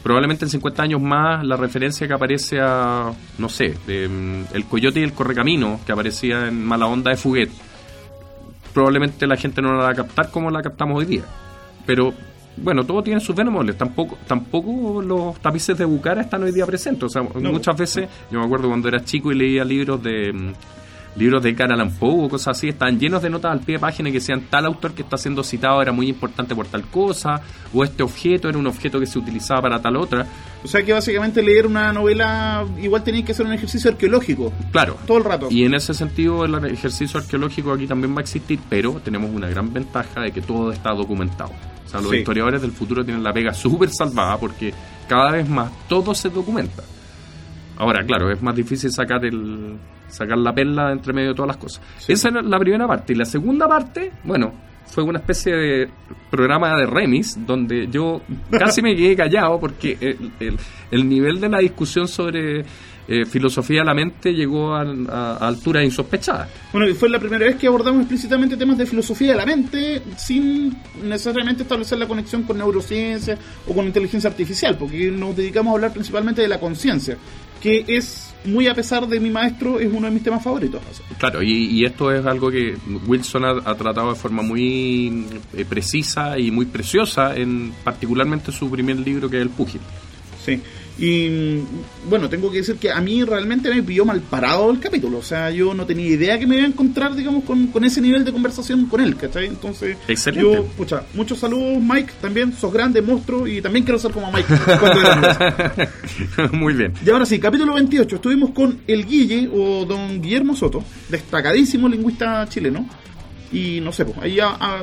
Probablemente en 50 años más la referencia que aparece a, no sé, mm, el coyote y el correcamino, que aparecía en Mala Onda de Fuguet, probablemente la gente no la va a captar como la captamos hoy día. Pero bueno, todo tiene sus venomoles. Tampoco, tampoco los tapices de Bucara están hoy día presentes. O sea, muchas veces, yo me acuerdo cuando era chico y leía libros de mm, libros de Edgar Allan Poe o cosas así, estaban llenos de notas al pie de página que decían tal autor que está siendo citado era muy importante por tal cosa, o este objeto era un objeto que se utilizaba para tal otra. O sea que básicamente leer una novela igual tenía que hacer un ejercicio arqueológico. Claro. Todo el rato. Y en ese sentido el ejercicio arqueológico aquí también va a existir, pero tenemos una gran ventaja de que todo está documentado. O sea, los Sí. historiadores del futuro tienen la pega súper salvada porque cada vez más todo se documenta. Ahora, claro, es más difícil sacar el sacar la perla entre medio de todas las cosas. Esa era la primera parte. Y la segunda parte, bueno, fue una especie de programa de remis donde yo casi me quedé callado porque el, el- el nivel de la discusión sobre eh, filosofía de la mente llegó a, a- a alturas insospechadas. Bueno, y fue la primera vez que abordamos explícitamente temas de filosofía de la mente sin necesariamente establecer la conexión con neurociencia o con inteligencia artificial, porque nos dedicamos a hablar principalmente de la conciencia, que es, muy a pesar de mi maestro, es uno de mis temas favoritos. Claro, y, y esto es algo que Wilson ha, ha tratado de forma muy eh, precisa y muy preciosa en particularmente su primer libro que es El Púgil. Sí. Y bueno, tengo que decir que a mí realmente me pilló mal parado el capítulo. O sea, yo no tenía idea que me iba a encontrar, digamos, con, con ese nivel de conversación con él, ¿cachai? Entonces, Excelente. yo, pucha, muchos saludos, Mike, también, sos grande, monstruo, y también quiero ser como Mike. [LAUGHS] [LAUGHS] muy bien. y ahora sí, capítulo 28, estuvimos con el Guille, o don Guillermo Soto, destacadísimo lingüista chileno. Y no sé, pues, ahí a, a-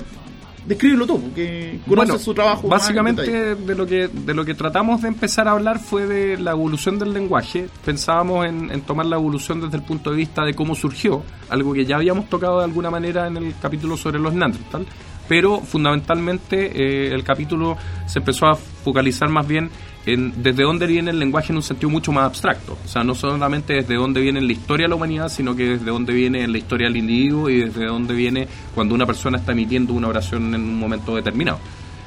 descríbelo todo, porque conoce Bueno, su trabajo. Básicamente de lo que de lo que tratamos de empezar a hablar fue de la evolución del lenguaje. Pensábamos en, en tomar la evolución desde el punto de vista de cómo surgió, algo que ya habíamos tocado de alguna manera en el capítulo sobre los Neandertal, pero fundamentalmente eh, el capítulo se empezó a focalizar más bien en desde dónde viene el lenguaje en un sentido mucho más abstracto. O sea, no solamente desde dónde viene en la historia de la humanidad, sino que desde dónde viene en la historia del individuo y desde dónde viene cuando una persona está emitiendo una oración en un momento determinado.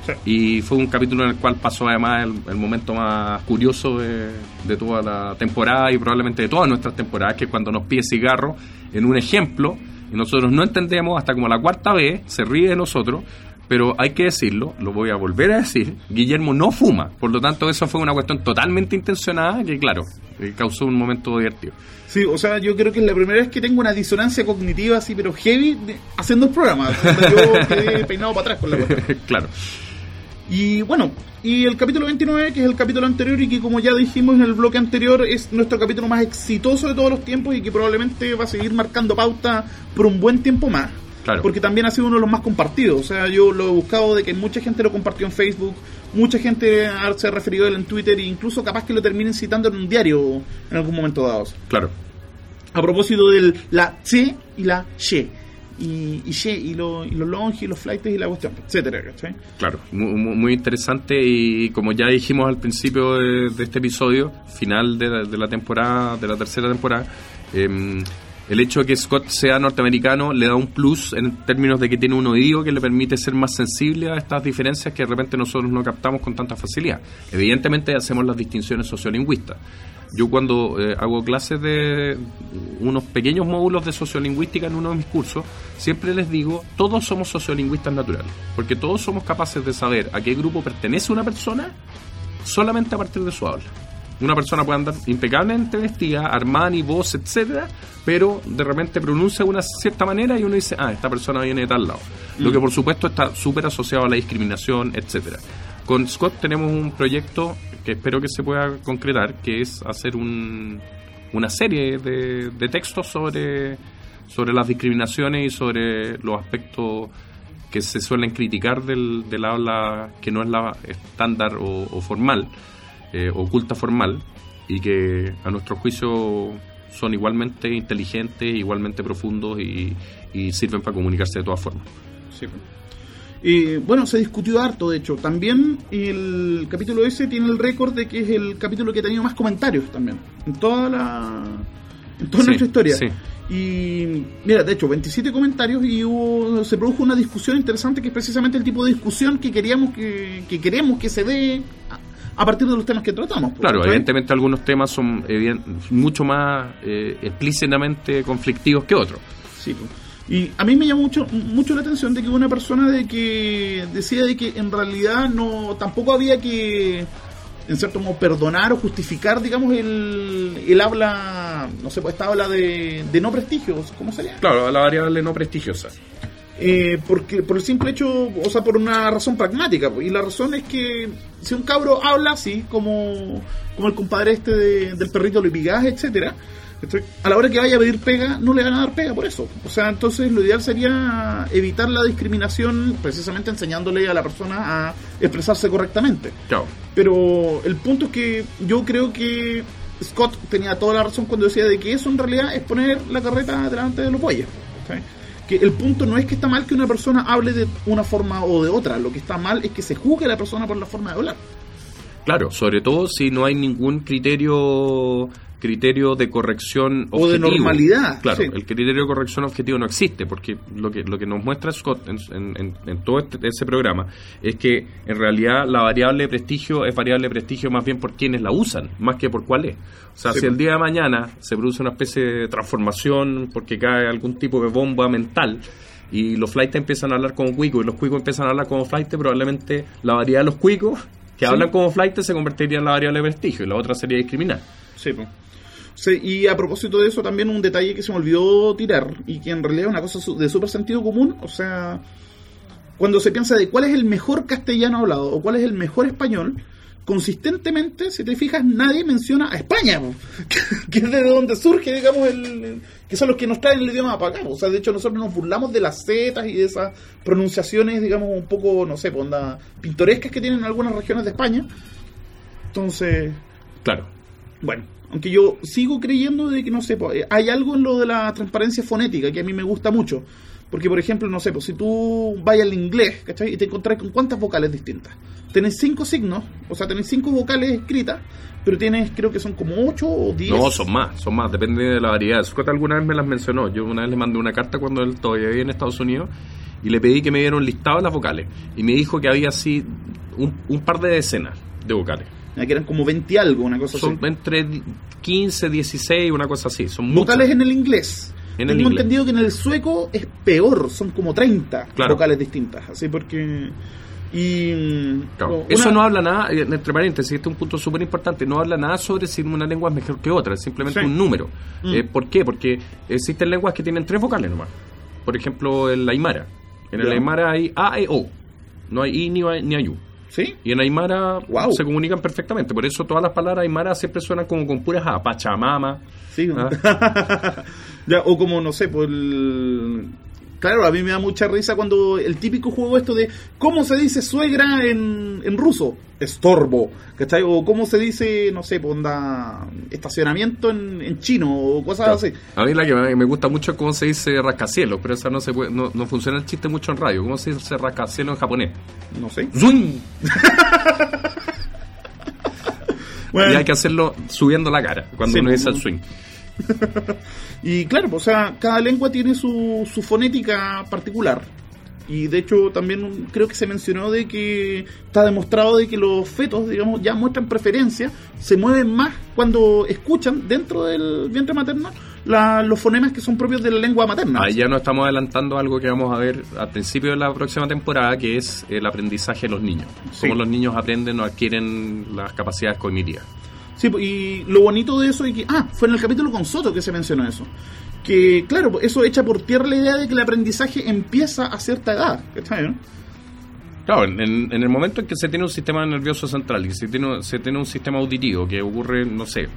Sí. Y fue un capítulo en el cual pasó además el, el momento más curioso de, de toda la temporada y probablemente de todas nuestras temporadas, que es cuando nos pide cigarro en un ejemplo y nosotros no entendemos hasta como la cuarta vez, se ríe de nosotros, pero hay que decirlo, lo voy a volver a decir, Guillermo no fuma, por lo tanto eso fue una cuestión totalmente intencionada que claro, eh, causó un momento divertido. Sí, o sea, yo creo que es la primera vez que tengo una disonancia cognitiva así, pero heavy, de- haciendo el programa. yo quedé [LAUGHS] peinado para atrás con la cuestión. [LAUGHS] claro. Y bueno, y el capítulo 29, que es el capítulo anterior y que como ya dijimos en el bloque anterior, es nuestro capítulo más exitoso de todos los tiempos y que probablemente va a seguir marcando pauta por un buen tiempo más. Claro. Porque también ha sido uno de los más compartidos. O sea, yo lo he buscado de que mucha gente lo compartió en Facebook, mucha gente se ha referido a él en Twitter e incluso capaz que lo terminen citando en un diario en algún momento dado. Claro. A propósito de la C y la. Y, y y, lo- y los longe y los flights y la cuestión, etcétera, ¿cachai? Claro, muy, muy- interesante y como ya dijimos al principio de, de este episodio, final de la, de la temporada, de la tercera temporada, em, el hecho de que Scott sea norteamericano le da un plus en términos de que tiene un oído que le permite ser más sensible a estas diferencias que de repente nosotros no captamos con tanta facilidad. Evidentemente hacemos las distinciones sociolingüistas. Yo cuando eh, hago clases de unos pequeños módulos de sociolingüística en uno de mis cursos, siempre les digo, todos somos sociolingüistas naturales, porque todos somos capaces de saber a qué grupo pertenece una persona solamente a partir de su habla. Una persona puede andar impecablemente vestida, Armani, voz, etcétera, pero de repente pronuncia de una cierta manera y uno dice, ah, esta persona viene de tal lado. Lo que por supuesto está súper asociado a la discriminación, etcétera. Con Scott tenemos un proyecto que espero que se pueda concretar, que es hacer un, una serie de, de textos sobre, sobre las discriminaciones y sobre los aspectos que se suelen criticar del, del habla que no es la estándar o, o formal, eh, oculta formal, y que a nuestro juicio son igualmente inteligentes, igualmente profundos y, y sirven para comunicarse de todas formas. Sí. Y bueno, se discutió harto, de hecho. También el capítulo ese tiene el récord de que es el capítulo que ha tenido más comentarios también. En toda la. En toda Sí, nuestra historia. sí. Y mira, de hecho, 27 comentarios y hubo, se produjo una discusión interesante que es precisamente el tipo de discusión que queríamos que, que queremos que se dé a, partir de los temas que tratamos. pues, Claro, evidentemente algunos temas son mucho más eh, explícitamente conflictivos que otros. Sí, pues. Y a mí me llamó mucho, mucho la atención de que una persona de que decía de que en realidad no tampoco había que en cierto modo perdonar o justificar digamos el, el habla no sé pues esta habla de, de no prestigio ¿cómo sería? Claro, la variable no prestigiosa. Eh, porque por el simple hecho, o sea, por una razón pragmática. Y la razón es que si un cabro habla así, como, como el compadre este de- del perrito de Pigaje, etcétera, a la hora que vaya a pedir pega, no le van a dar pega por eso. O sea, entonces lo ideal sería evitar la discriminación, precisamente enseñándole a la persona a expresarse correctamente. Claro. Pero el punto es que yo creo que Scott tenía toda la razón cuando decía de que eso en realidad es poner la carreta delante de los bueyes. Que el punto no es que está mal que una persona hable de una forma o de otra, lo que está mal es que se juzgue a la persona por la forma de hablar. Claro, sobre todo si no hay ningún criterio criterio de corrección O de objetivo. normalidad, Claro, sí. el criterio de corrección objetivo no existe, porque lo que lo que nos muestra Scott en, en- en- en todo este, ese programa es que en realidad la variable de prestigio es variable de prestigio más bien por quienes la usan, más que por cuál es. O sea, Sí, si el pues. día de mañana se produce una especie de transformación porque cae algún tipo de bomba mental, y los flights empiezan a hablar como cuicos y los cuicos empiezan a hablar como flight, probablemente la variedad de los cuicos que Sí. hablan como flight se convertiría en la variable de prestigio y la otra sería discriminar. Sí, po. Sí, y a propósito de eso, también un detalle que se me olvidó tirar y que en realidad es una cosa de súper sentido común. O sea, cuando se piensa de cuál es el mejor castellano hablado o cuál es el mejor español, consistentemente, si te fijas, nadie menciona a España, po. [LAUGHS] que es de donde surge, digamos, el, que son los que nos traen el idioma para acá. po. O sea, de hecho, nosotros nos burlamos de las zetas y de esas pronunciaciones, digamos, un poco, no sé, onda, pintorescas que tienen algunas regiones de España. Entonces, Claro. bueno, aunque yo sigo creyendo de que, no sé, eh, hay algo en lo de la transparencia fonética que a mí me gusta mucho. Porque, por ejemplo, no sé, pues si tú vas al inglés, ¿cachai? Y te encontrás con cuántas vocales distintas. Tenés cinco signos, o sea, tenés cinco vocales escritas, pero tienes, creo que son como ocho o diez. No, son más, son más, depende de la variedad. Scott alguna vez me las mencionó. Yo una vez le mandé una carta cuando él todavía vivía en Estados Unidos y le pedí que me diera listado las vocales. Y me dijo que había así un par de decenas de vocales. Que eran como 20 y algo, una cosa Son así. entre di- 15, 16, una cosa así. Son Vocales en el inglés. En el Tengo inglés. entendido que en el sueco es peor, son como 30 Claro. vocales distintas. Así porque. Y. Claro. una- Eso no habla nada, eh, entre paréntesis, este es un punto súper importante, no habla nada sobre si una lengua es mejor que otra, es simplemente Sí. un número. Mm. Eh, ¿Por qué? Porque existen lenguas que tienen tres vocales nomás. Por ejemplo, el Aymara. En el Ya. Aymara hay A e O. No hay I ni, ni hay U. ¿Sí? Y en Aymara Wow. se comunican perfectamente. Por eso todas las palabras Aymara siempre suenan como con puras A. Pachamama. Sí. Ah. [LAUGHS] ya, o como, no sé, por el... Claro, a mí me da mucha risa cuando el típico juego esto de ¿cómo se dice suegra en, en ruso? Estorbo, ¿cachai? O ¿cómo se dice, no sé, pues, onda, estacionamiento en, en chino o cosas así? A mí la que me, gusta mucho es cómo se dice rascacielos, pero esa no se puede, no, no funciona el chiste mucho en radio. ¿Cómo se dice rascacielos en japonés? No sé. [LAUGHS] Bueno, Y hay que hacerlo subiendo la cara cuando Sí, uno dice el swing. [LAUGHS] Y claro, o sea, cada lengua tiene su, su fonética particular. Y de hecho también creo que se mencionó de que está demostrado de que los fetos, digamos, ya muestran preferencia, se mueven más cuando escuchan dentro del vientre materno la- los fonemas que son propios de la lengua materna. Ahí ya nos estamos adelantando algo que vamos a ver al principio de la próxima temporada, que es el aprendizaje de los niños. Sí. Cómo los niños aprenden o adquieren las capacidades cognitivas. Y lo bonito de eso es que, ah, fue en el capítulo con Soto que se mencionó eso. Que, claro, eso echa por tierra la idea de que el aprendizaje empieza a cierta edad. ¿cachai, no? Claro, en- en el momento en que se tiene un sistema nervioso central y se tiene, se tiene un sistema auditivo que ocurre, no sé,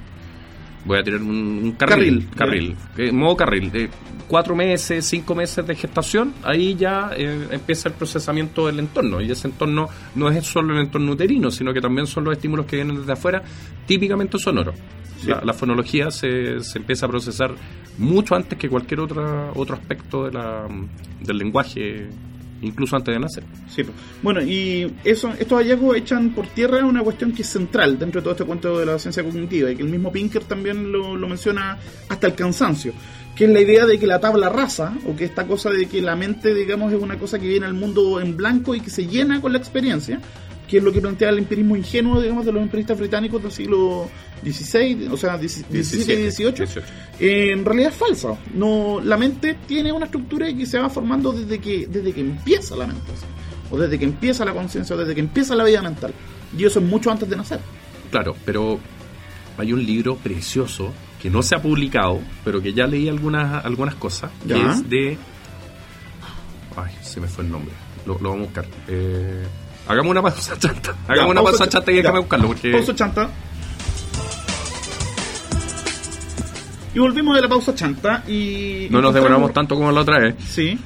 voy a tirar un, un carril, Carril, carril, eh, modo carril, eh, cuatro meses, cinco meses de gestación, ahí ya eh, empieza el procesamiento del entorno. Y ese entorno no es solo el entorno uterino, sino que también son los estímulos que vienen desde afuera, típicamente sonoros. La, la fonología se, se empieza a procesar mucho antes que cualquier otra, otro aspecto de la, del lenguaje incluso antes de nacer. Sí, bueno, y eso, estos hallazgos echan por tierra una cuestión que es central dentro de todo este cuento de la ciencia cognitiva y que el mismo Pinker también lo, lo menciona hasta el cansancio, que es la idea de que la tabla rasa, o que esta cosa de que la mente, digamos, es una cosa que viene al mundo en blanco y que se llena con la experiencia, que es lo que plantea el empirismo ingenuo, digamos, de los empiristas británicos del siglo XVI, o sea, XVII y XVIII, 18. en realidad es falsa. No, la mente tiene una estructura que se va formando desde que, desde que empieza la mente, o desde que empieza la conciencia, o desde que empieza la vida mental. Y eso es mucho antes de nacer. Claro, pero hay un libro precioso que no se ha publicado, pero que ya leí algunas algunas cosas, que es de... Ay, se me fue el nombre. Lo, lo vamos a buscar. Eh, hagamos una pausa chanta. Hagamos una pausa chanta y déjame buscarlo, porque... Pausa chanta. Y volvimos de la pausa chanta y... No nos demoramos tanto como la otra vez. Sí.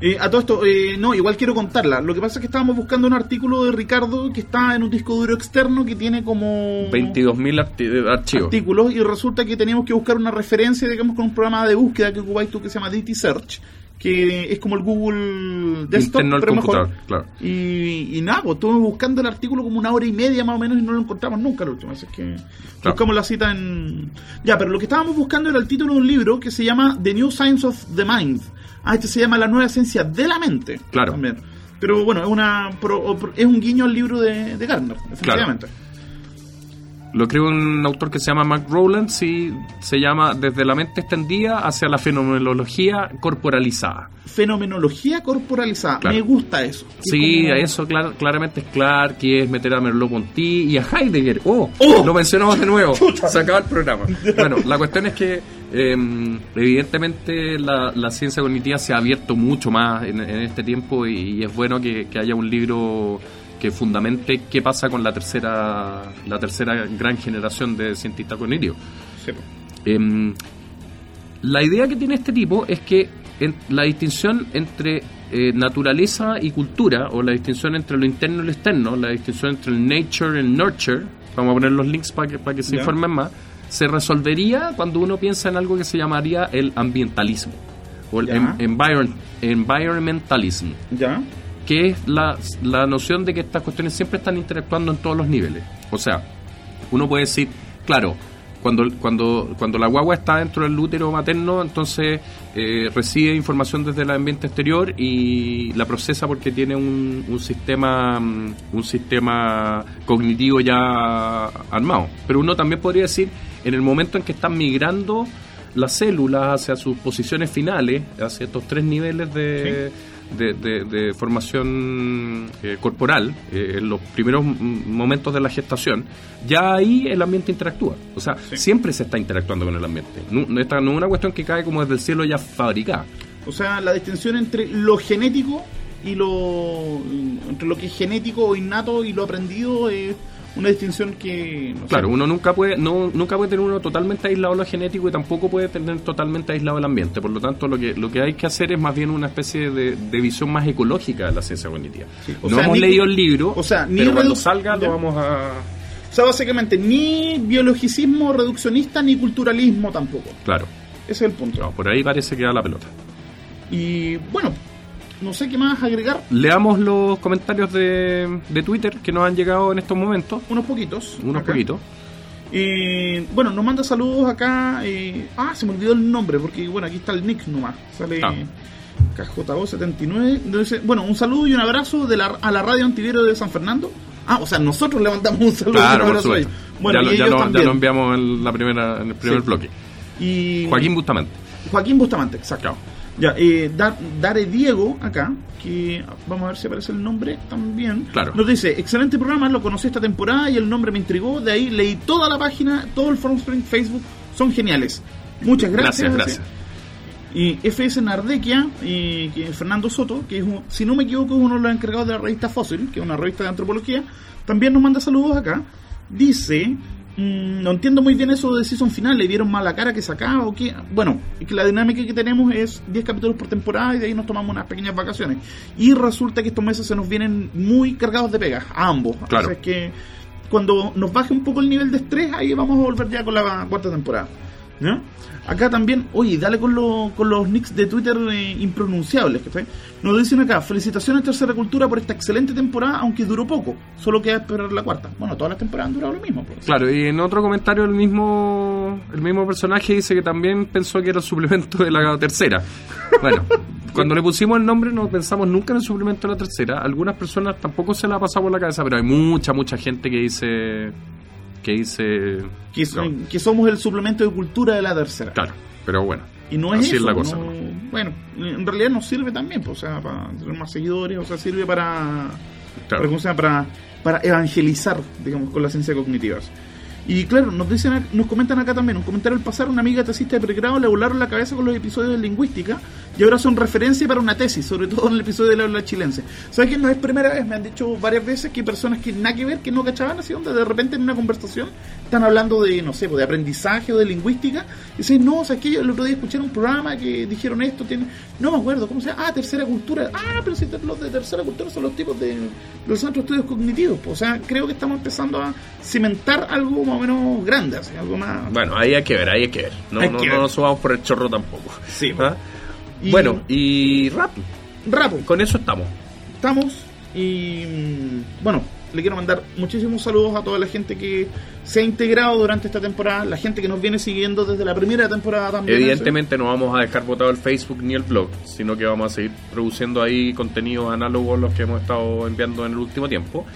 Eh, a todo esto, eh, no, igual quiero contarla. Lo que pasa es que estábamos buscando un artículo de Ricardo que está en un disco duro externo que tiene como 22.000 arti- archivos. artículos y resulta que teníamos que buscar una referencia, digamos, con un programa de búsqueda que ocupáis tú que se llama DT Search, que es como el Google Desktop, Interno pero mejor. claro. Y, y nada, pues estuvimos buscando el artículo como una hora y media más o menos y no lo encontramos nunca la última vez. Es que buscamos la cita en. Ya, pero lo que estábamos buscando era el título de un libro que se llama The New Science of the Mind. Ah, este se llama La nueva ciencia de la mente. Claro. También. Pero bueno, es, una, es un guiño al libro de, de Gardner, efectivamente. Lo escribe un autor que se llama Mark Rowlands y se llama Desde la mente extendida hacia la fenomenología corporalizada. Fenomenología corporalizada. Claro. Me gusta eso. Sí, como- eso clar- claramente es Clark, que es meter a Merleau-Ponty y a Heidegger. ¡Oh! ¡Oh! Lo mencionamos de nuevo. [LAUGHS] Se acaba el programa. [LAUGHS] Bueno, la cuestión es que eh, evidentemente la, la ciencia cognitiva se ha abierto mucho más en, en este tiempo y, y es bueno que, que haya un libro que fundamente qué pasa con la tercera la tercera gran generación de cientistas cognitivos. Sí. Em, la idea que tiene este tipo es que en- la distinción entre eh, naturaleza y cultura, o la distinción entre lo interno y lo externo, la distinción entre el nature y el nurture, vamos a poner los links para que, para que se informen más, se resolvería cuando uno piensa en algo que se llamaría el ambientalismo, o el em- environ- environmentalism, Ya. Que es la, la noción de que estas cuestiones siempre están interactuando en todos los niveles. O sea, uno puede decir, claro, cuando, cuando, cuando la guagua está dentro del útero materno, entonces eh, recibe información desde el ambiente exterior y la procesa porque tiene un, un sistema mm, un sistema cognitivo ya armado. Pero uno también podría decir, en el momento en que están migrando las células hacia sus posiciones finales, hacia estos tres niveles de, de, de- de formación eh, corporal, eh, en los primeros momentos de la gestación, ya ahí el ambiente interactúa. O sea, siempre se está interactuando con el ambiente. No, no esta no es una cuestión que cae como desde el cielo ya fabricada. O sea, la distinción entre lo genético y lo. entre lo que es genético o innato y lo aprendido es una distinción que. no sé, Claro, uno nunca puede, no, nunca puede tener uno totalmente aislado lo genético y tampoco puede tener totalmente aislado el ambiente. Por lo tanto, lo que, lo que hay que hacer es más bien una especie de, de visión más ecológica de la ciencia cognitiva. Sí, no sea, hemos ni- leído el libro, o sea, ni pero cuando salga ya. lo vamos a... O sea, básicamente, ni biologicismo reduccionista ni culturalismo tampoco. Claro, Ese es el punto. no, por ahí parece que da la pelota. Y bueno, no sé qué más agregar. Leamos los comentarios de, de Twitter que nos han llegado en estos momentos, Unos poquitos. unos acá. poquitos. Eh, bueno, nos manda saludos acá. eh, ah, se me olvidó el nombre, porque bueno, aquí está el nick nomás. Sale Ah. KJO79. Dice, Bueno, un saludo y un abrazo de la, a la radio antivero de San Fernando. Ah, o sea, nosotros le mandamos un saludo y un Claro, abrazo a ellos. Bueno, ya, y lo, ya, ellos lo, ya lo enviamos en, la primera, en el primer Sí. bloque. Y Joaquín Bustamante. Joaquín Bustamante, exacto. Claro. Ya, eh, Da- Dare Diego, acá, que vamos a ver si aparece el nombre también. Claro. Nos dice, excelente programa, lo conocí esta temporada y el nombre me intrigó, de ahí leí toda la página, todo el Formspring, Facebook, son geniales. Muchas gracias. Gracias, gracias. Y FS Nardequia, y que Fernando Soto, que es, un- si no me equivoco, es uno de los encargados de la revista Fósil, que es una revista de antropología, también nos manda saludos acá. Dice, no entiendo muy bien eso de si son finales, ¿le vieron mal la cara que sacaba o qué? Bueno, es que la dinámica que tenemos es 10 capítulos por temporada y de ahí nos tomamos unas pequeñas vacaciones. Y resulta que estos meses se nos vienen muy cargados de pegas, a ambos. Claro. Es que cuando nos baje un poco el nivel de estrés, ahí vamos a volver ya con la cuarta temporada. ¿Ya? Acá también, oye, dale con, lo- con los nicks de Twitter eh, impronunciables. ¿cachai? Nos dicen acá, felicitaciones Tercera Cultura por esta excelente temporada, aunque duró poco. Solo queda esperar la cuarta. Bueno, todas las temporadas han durado lo mismo. Pues. Claro, y en otro comentario el mismo el mismo personaje dice que también pensó que era el suplemento de la tercera. Bueno, [LAUGHS] cuando le pusimos el nombre no pensamos nunca en el suplemento de la tercera. Algunas personas tampoco se la ha pasado por la cabeza, pero hay mucha, mucha gente que dice... Que dice... Que, somos el suplemento de cultura de la tercera. Claro, pero bueno. Y no es así eso, la cosa. no- ¿no? bueno, en realidad nos sirve también, pues, o sea, para tener más seguidores, o sea, sirve para, Claro. para, para, para evangelizar, digamos, con la ciencia cognitivas. Y claro, nos dicen, nos comentan acá también, un comentario al pasar, una amiga tesista de pregrado le volaron la cabeza con los episodios de lingüística y ahora son referencia para una tesis, sobre todo en el episodio de la habla chilense. ¿Sabes que no es primera vez? Me han dicho varias veces que personas que nada que ver, que no cachaban así, donde de repente en una conversación están hablando de, no sé, pues, de aprendizaje o de lingüística y dicen, no, o sea, que yo el otro día escuché un programa que dijeron esto, tiene... no me acuerdo, ¿cómo se llama? Ah, tercera cultura. Ah, pero si los de tercera cultura son los tipos de los centros de estudios cognitivos. pues, o sea, creo que estamos empezando a cimentar algo más o menos grande, así, algo más... Bueno, ahí hay que ver, ahí hay que ver. No, no, no nos subamos por el chorro tampoco. Sí, ¿Ah? Y- Bueno, y rap. Rapo. Con eso estamos. estamos y mm, bueno, le quiero mandar muchísimos saludos a toda la gente que se ha integrado durante esta temporada, la gente que nos viene siguiendo desde la primera temporada también. Evidentemente no vamos a dejar votado el Facebook ni el blog, sino que vamos a seguir produciendo ahí contenidos análogos a los que hemos estado enviando en el último tiempo.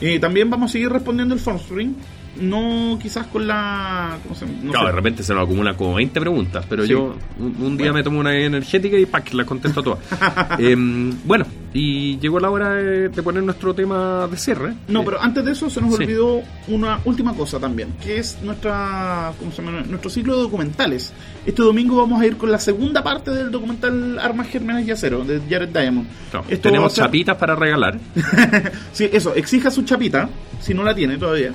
Y también vamos a seguir respondiendo el phone string, no quizás con la... ¿cómo se? No claro, sé. de repente se nos acumulan como 20 preguntas, pero Sí. yo un, un día me tomo una energética y ¡pac! las contesto todas. [LAUGHS] Em, bueno, y llegó la hora de, de poner nuestro tema de cierre. No, Eh, pero antes de eso se nos Sí. olvidó una última cosa también, que es nuestra, ¿cómo se llama? nuestro ciclo de documentales. Este domingo vamos a ir con la segunda parte del documental Armas Germenas y Acero, de Jared Diamond. no, Esto tenemos ser- chapitas para regalar. [LAUGHS] Sí, eso, exija su chapita, si no la tiene todavía.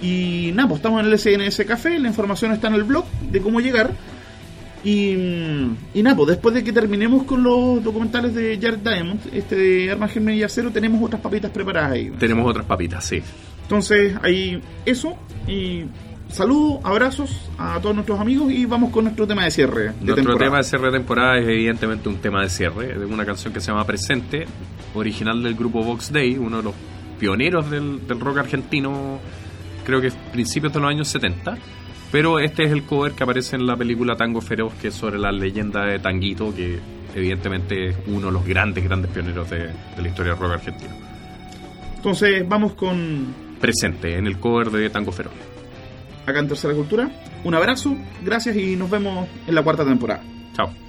Y nada, pues estamos en el SNS Café, la información está en el blog de cómo llegar. Y, mm, y nada, pues después de que terminemos con los documentales de Jared Diamond, este de Armas Germenas y Acero, tenemos otras papitas preparadas ahí. Tenemos otras papitas, sí. Entonces, ahí eso. Y saludos, abrazos a todos nuestros amigos y vamos con nuestro tema de cierre. De Nuestro temporada. tema de cierre de temporada es evidentemente un tema de cierre, de una canción que se llama Presente, original del grupo Vox Day, uno de los pioneros del, del rock argentino, creo que es principios de los años 70. Pero este es el cover que aparece en la película Tango Feroz, que es sobre la leyenda de Tanguito, que evidentemente es uno de los grandes, grandes pioneros de, de la historia del rock argentino. Entonces, vamos con Presente, en el cover de Tango Feroz. acá en Tercera Cultura. Un abrazo, gracias y nos vemos en la cuarta temporada. Chao.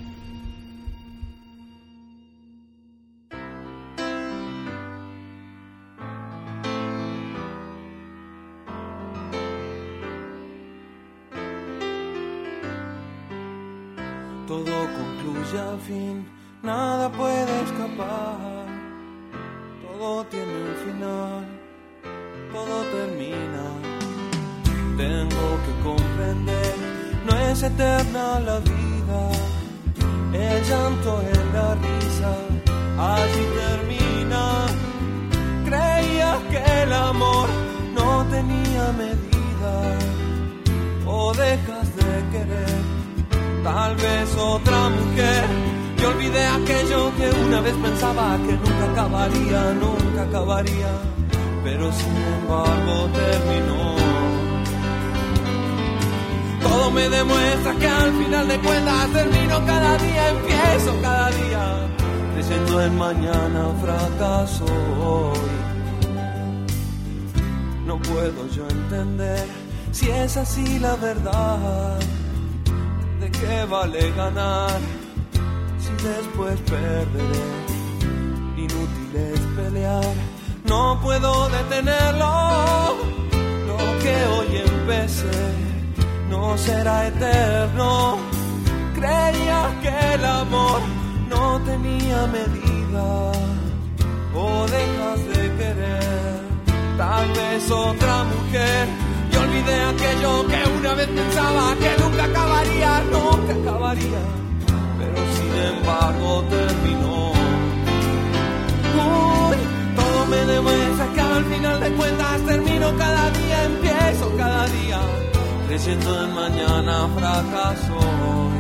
Inútil es pelear, no puedo detenerlo. Lo que hoy empecé no será eterno. Creía que el amor no tenía medida. O dejas de querer, tal vez otra mujer. Y olvidé aquello que una vez pensaba que nunca acabaría, nunca acabaría. Sin embargo terminó. Uy, todo me demuestra que al final de cuentas termino cada día, empiezo cada día, creyendo en mañana fracaso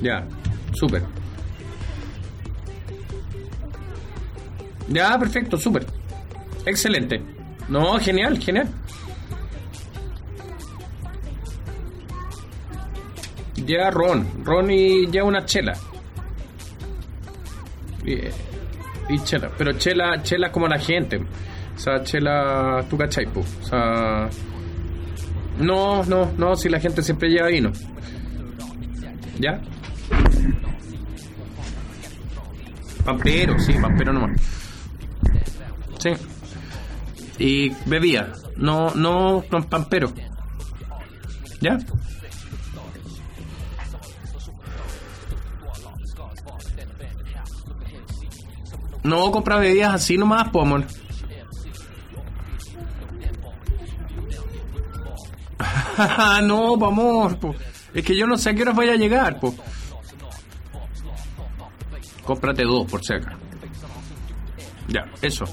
Ya, súper. Ya, perfecto, súper. Excelente. No, genial, genial. Ya ron, ron y ya una chela. Y, chela, pero chela, chela como la gente. O sea, chela, tú cachai, po. O sea, no, no, no, si la gente siempre lleva vino. ¿Ya? Pampero, sí, pampero nomás. Sí. Y bebía, no, no, pampero. ¿Ya? No compra bebidas así nomás, po, amor. [LAUGHS] no, po, amor, po. Es que yo no sé a qué horas vaya a llegar, po. Cómprate dos, por si acaso. Ya, eso.